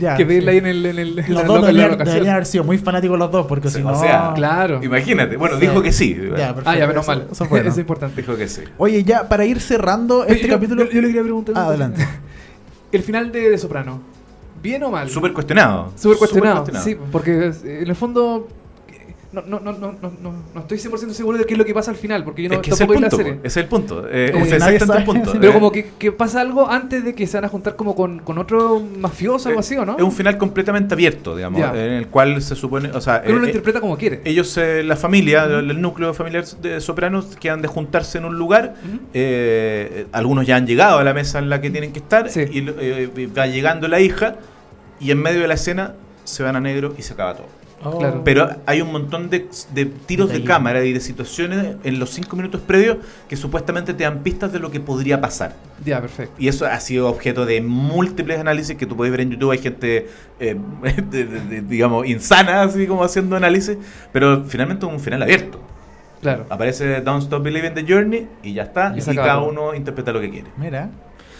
[SPEAKER 2] Ya,
[SPEAKER 1] que pedirle
[SPEAKER 2] sí.
[SPEAKER 1] ahí en el... En el en
[SPEAKER 2] Los dos
[SPEAKER 1] en la
[SPEAKER 2] deberían, deberían haber sido muy fanáticos los dos, porque
[SPEAKER 3] Sí,
[SPEAKER 2] si
[SPEAKER 3] o
[SPEAKER 2] no.
[SPEAKER 3] sea,
[SPEAKER 1] Claro.
[SPEAKER 3] Imagínate. Bueno,
[SPEAKER 2] Sí.
[SPEAKER 3] dijo que sí.
[SPEAKER 2] Ya, perfecto.
[SPEAKER 1] Ah, ya, menos
[SPEAKER 2] Eso-
[SPEAKER 1] mal.
[SPEAKER 2] eso [laughs] es bueno.
[SPEAKER 1] es importante.
[SPEAKER 3] Dijo que sí.
[SPEAKER 2] Oye, ya para ir cerrando este
[SPEAKER 1] yo,
[SPEAKER 2] capítulo.
[SPEAKER 1] yo- yo le quería preguntar.
[SPEAKER 2] Ah, adelante.
[SPEAKER 1] El final de, de ¿Bien o mal?
[SPEAKER 3] Súper cuestionado.
[SPEAKER 1] Súper cuestionado. Sí, porque eh, en el fondo no, no, no, no, no, no, no estoy 100% seguro de qué es lo que pasa al final, porque yo no
[SPEAKER 3] es que es el
[SPEAKER 1] la
[SPEAKER 3] punto.
[SPEAKER 1] serie.
[SPEAKER 3] es el punto. Eh,
[SPEAKER 1] que
[SPEAKER 3] es exactamente punto.
[SPEAKER 1] Pero
[SPEAKER 3] Eh,
[SPEAKER 1] como que, que pasa algo antes de que se van a juntar como con, con otro mafioso, algo así, ¿o no?
[SPEAKER 3] Es un final completamente abierto, digamos, en el cual se supone, o sea,
[SPEAKER 1] Pero uno lo
[SPEAKER 3] eh,
[SPEAKER 1] interpreta como quiere.
[SPEAKER 3] ellos, eh, la familia, el, el núcleo familiar de Sopranos, que han de juntarse en un lugar. Eh, algunos ya han llegado a la mesa en la que tienen que estar
[SPEAKER 1] Sí.
[SPEAKER 3] y eh, va llegando la hija y en medio de la escena se van a negro y se acaba todo.
[SPEAKER 1] Claro.
[SPEAKER 3] Pero hay un montón de, de tiros de cámara y de situaciones en los cinco minutos previos que supuestamente te dan pistas de lo que podría pasar.
[SPEAKER 1] Ya, perfecto.
[SPEAKER 3] Y eso ha sido objeto de múltiples análisis que tú puedes ver en YouTube. Hay gente, eh, [laughs] de- de- de- digamos, insana, así como haciendo análisis. Pero finalmente es un final abierto.
[SPEAKER 1] Claro.
[SPEAKER 3] Aparece Don't Stop Believing the Journey y ya está.
[SPEAKER 1] Y
[SPEAKER 3] cada uno interpreta lo que quiere.
[SPEAKER 2] Mira.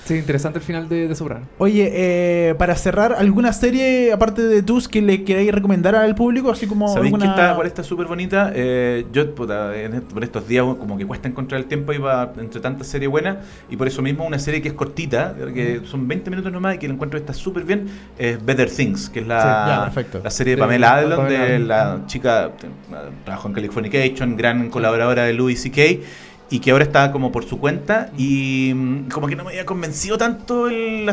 [SPEAKER 1] Sí, interesante el final de, de Soprano.
[SPEAKER 2] Oye, eh, para cerrar, ¿alguna serie, aparte de Tus, que le queráis recomendar al público? Así como
[SPEAKER 3] ¿Sabéis
[SPEAKER 2] alguna...
[SPEAKER 3] que está, cuál está súper bonita? Eh, yo, puta, en por estos días, como que cuesta encontrar el tiempo va entre tantas series buenas. Y por eso mismo, una serie que es cortita, que son 20 minutos nomás y que la encuentro está súper bien, es Better Things, que es
[SPEAKER 2] Sí,
[SPEAKER 3] la,
[SPEAKER 2] ya, perfecto.
[SPEAKER 3] la serie de
[SPEAKER 1] De
[SPEAKER 3] Pamela Adlon,
[SPEAKER 1] Pamela
[SPEAKER 3] de
[SPEAKER 1] Adlon.
[SPEAKER 3] la chica, eh, trabajó en Californication, gran colaboradora de Louis C.K. Y que ahora está como por su cuenta y mm, como que no me había convencido tanto el,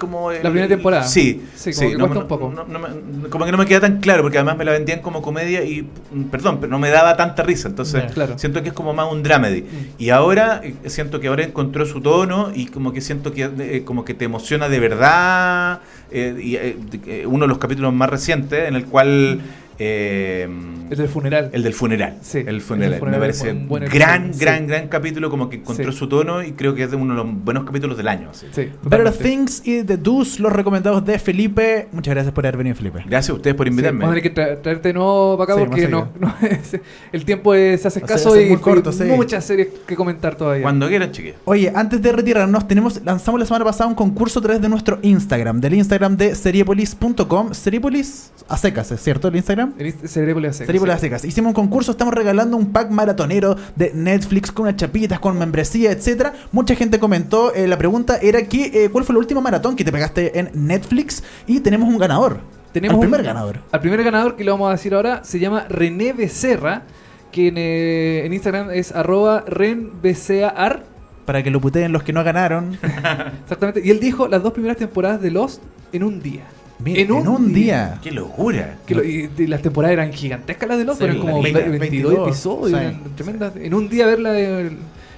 [SPEAKER 3] como el-
[SPEAKER 1] La primera temporada.
[SPEAKER 3] Sí,
[SPEAKER 1] Sí, como que
[SPEAKER 3] no,
[SPEAKER 1] cuesta un poco.
[SPEAKER 3] no- no me- como que no me queda tan claro porque además me la vendían como comedia y mm, perdón, pero no me daba tanta risa, entonces.
[SPEAKER 1] Claro.
[SPEAKER 3] siento que es como más un dramedy. Y ahora eh, siento que ahora encontró su tono y como que siento que eh, como que te emociona de verdad eh, y eh, eh, uno de los capítulos más recientes en el cual eh,
[SPEAKER 1] El del funeral.
[SPEAKER 3] el del funeral.
[SPEAKER 1] Sí,
[SPEAKER 3] el funeral.
[SPEAKER 1] el funeral
[SPEAKER 3] Me parece
[SPEAKER 1] un buen
[SPEAKER 3] gran, gran,
[SPEAKER 1] sí.
[SPEAKER 3] gran capítulo, como que encontró
[SPEAKER 1] Sí.
[SPEAKER 3] su tono y creo que es de uno de los buenos capítulos del año.
[SPEAKER 1] Sí,
[SPEAKER 2] Better. Things y The Deuce, los recomendados de Felipe. Muchas gracias por haber venido, Felipe.
[SPEAKER 3] Gracias a ustedes por invitarme.
[SPEAKER 1] vamos a tener que tra- traerte de nuevo para acá
[SPEAKER 2] Sí,
[SPEAKER 1] porque no, no [laughs] es- el tiempo es- se hace escaso y
[SPEAKER 2] muy corto, sí.
[SPEAKER 1] muchas series que comentar todavía.
[SPEAKER 3] Cuando quieran, chiquillos.
[SPEAKER 2] Oye, antes de retirarnos, tenemos, lanzamos la semana pasada un concurso a través de nuestro Instagram, del Instagram de seriepolis.com. Seriepolis a secas, ¿es cierto el Instagram?
[SPEAKER 1] El Inst- Cerebro
[SPEAKER 2] a
[SPEAKER 1] sí.
[SPEAKER 2] secas. Hicimos un concurso, estamos regalando un pack maratonero de Netflix con unas chapitas, con membresía, etcétera. Mucha gente comentó, eh, la pregunta era que, eh, ¿cuál fue la última maratón que te pegaste en Netflix? Y tenemos un ganador.
[SPEAKER 1] Tenemos
[SPEAKER 2] el primer
[SPEAKER 1] un-
[SPEAKER 2] ganador.
[SPEAKER 1] Al primer ganador que le vamos a decir ahora se llama René Becerra, que en, eh, en Instagram es arroba renbcear.
[SPEAKER 2] Para que lo puteen los que no ganaron. [laughs]
[SPEAKER 1] Exactamente. Y él dijo las dos primeras temporadas de Lost en un día.
[SPEAKER 2] Mira, en un día.
[SPEAKER 3] ¡Qué locura!
[SPEAKER 1] Que lo- y, y las temporadas eran gigantescas las de Lost,
[SPEAKER 2] Sí,
[SPEAKER 1] eran como
[SPEAKER 2] 20,
[SPEAKER 1] 22,
[SPEAKER 2] 22,
[SPEAKER 1] episodios,
[SPEAKER 2] sí.
[SPEAKER 1] eran tremendas. En un día verla de...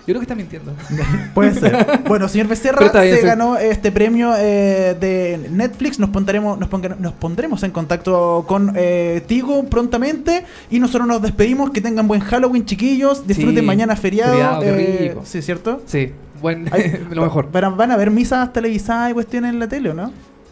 [SPEAKER 1] Yo creo que está mintiendo. [laughs]
[SPEAKER 2] Puede ser. Bueno, señor Becerra
[SPEAKER 1] bien,
[SPEAKER 2] se
[SPEAKER 1] sí.
[SPEAKER 2] ganó este premio eh, de Netflix. Nos pondremos, nos, ponga- nos pondremos en contacto con eh, Tigo prontamente. Y nosotros nos despedimos. Que tengan buen Halloween, chiquillos. Disfruten
[SPEAKER 1] Sí,
[SPEAKER 2] mañana feriado.
[SPEAKER 1] feriado, qué
[SPEAKER 2] eh,
[SPEAKER 1] rico.
[SPEAKER 2] sí, ¿cierto?
[SPEAKER 1] Sí, buen,
[SPEAKER 2] Ay, [laughs]
[SPEAKER 1] lo mejor.
[SPEAKER 2] ¿Van a, van a ver misas televisadas y cuestiones en la tele o no?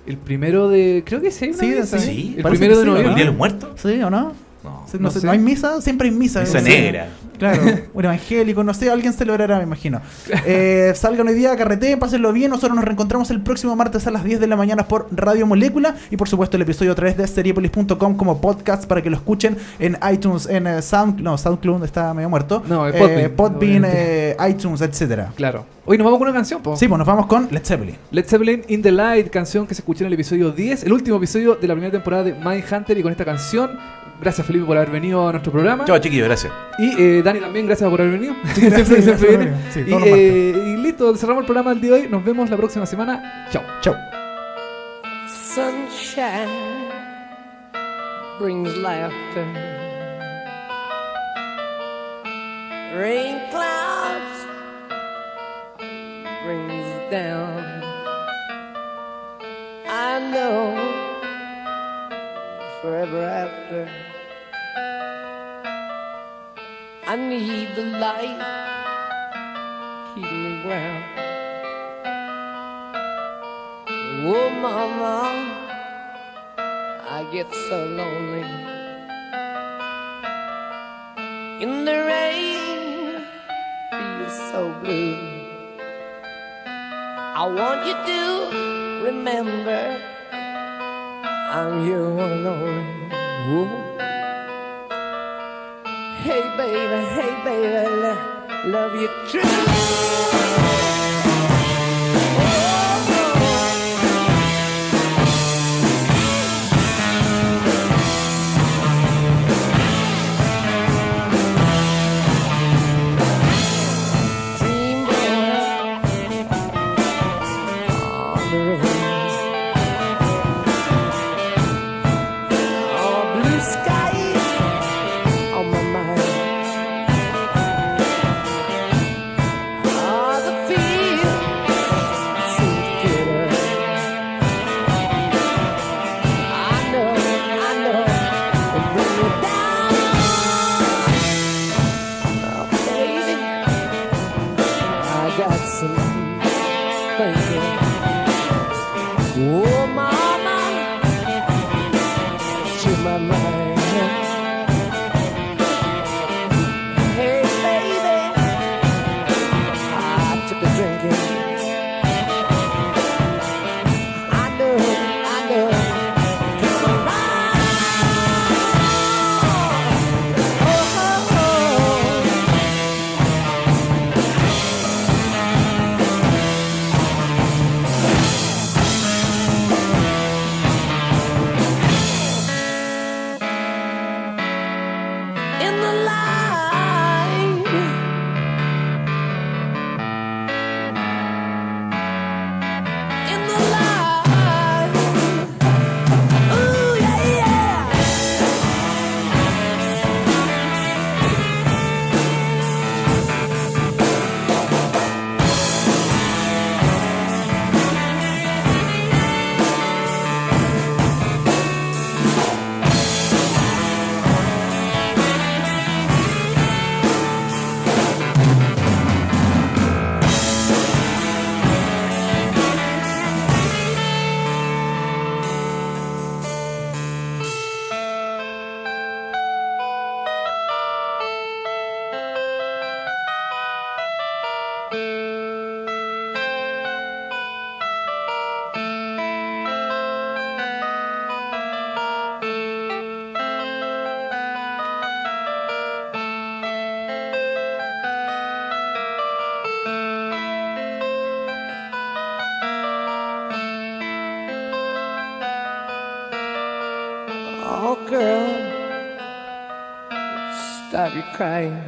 [SPEAKER 1] El primero de... Creo que sí. hay una
[SPEAKER 2] Sí,
[SPEAKER 1] mesa,
[SPEAKER 2] sí.
[SPEAKER 1] El
[SPEAKER 2] parece
[SPEAKER 1] primero
[SPEAKER 2] que
[SPEAKER 1] de
[SPEAKER 2] sí, ¿o
[SPEAKER 3] ¿El. Día de los Muertos?
[SPEAKER 2] ¿Sí o no?
[SPEAKER 3] No.
[SPEAKER 1] No
[SPEAKER 2] no sé,
[SPEAKER 1] sé.
[SPEAKER 2] ¿no hay misa? Siempre hay misa.
[SPEAKER 3] Misa negra.
[SPEAKER 2] Claro, [laughs] un evangélico, no sé, alguien celebrará, me imagino. Eh, salgan hoy día, carreteen, pásenlo bien. Nosotros nos reencontramos el próximo martes a las 10 de la mañana por Radio Molécula. Y por supuesto, el episodio a través de seriepolis.com como podcast para que lo escuchen en iTunes, en eh, Sound, no, SoundCloud está medio muerto.
[SPEAKER 1] No,
[SPEAKER 2] Eh,
[SPEAKER 1] Podbean,
[SPEAKER 2] eh, iTunes, etcétera.
[SPEAKER 1] Claro. Hoy nos vamos con una canción, po.
[SPEAKER 2] Sí, pues nos vamos con Led Zeppelin.
[SPEAKER 1] Led Zeppelin In the Light, canción que se escuchó en el episodio 10, el último episodio de la primera temporada de Mindhunter. Y con esta canción, gracias Felipe por haber venido a nuestro programa.
[SPEAKER 3] Chao, chiquillos, gracias.
[SPEAKER 1] Y eh, Dani también, gracias por haber venido. [laughs]
[SPEAKER 2] Gracias,
[SPEAKER 1] siempre, siempre
[SPEAKER 2] gracias por
[SPEAKER 1] viene.
[SPEAKER 2] venir. Sí,
[SPEAKER 1] y, eh, y listo, cerramos el programa del día de hoy. Nos vemos la próxima semana. Chao.
[SPEAKER 2] Chau.
[SPEAKER 5] Sunshine brings laughter. Rain clouds brings down. I know forever after. I need the light, keep me ground. Oh, mama, I get so lonely. In the rain, feels so blue. I want you to remember I'm your one and only. Hey, baby, hey, baby, love you true. Stop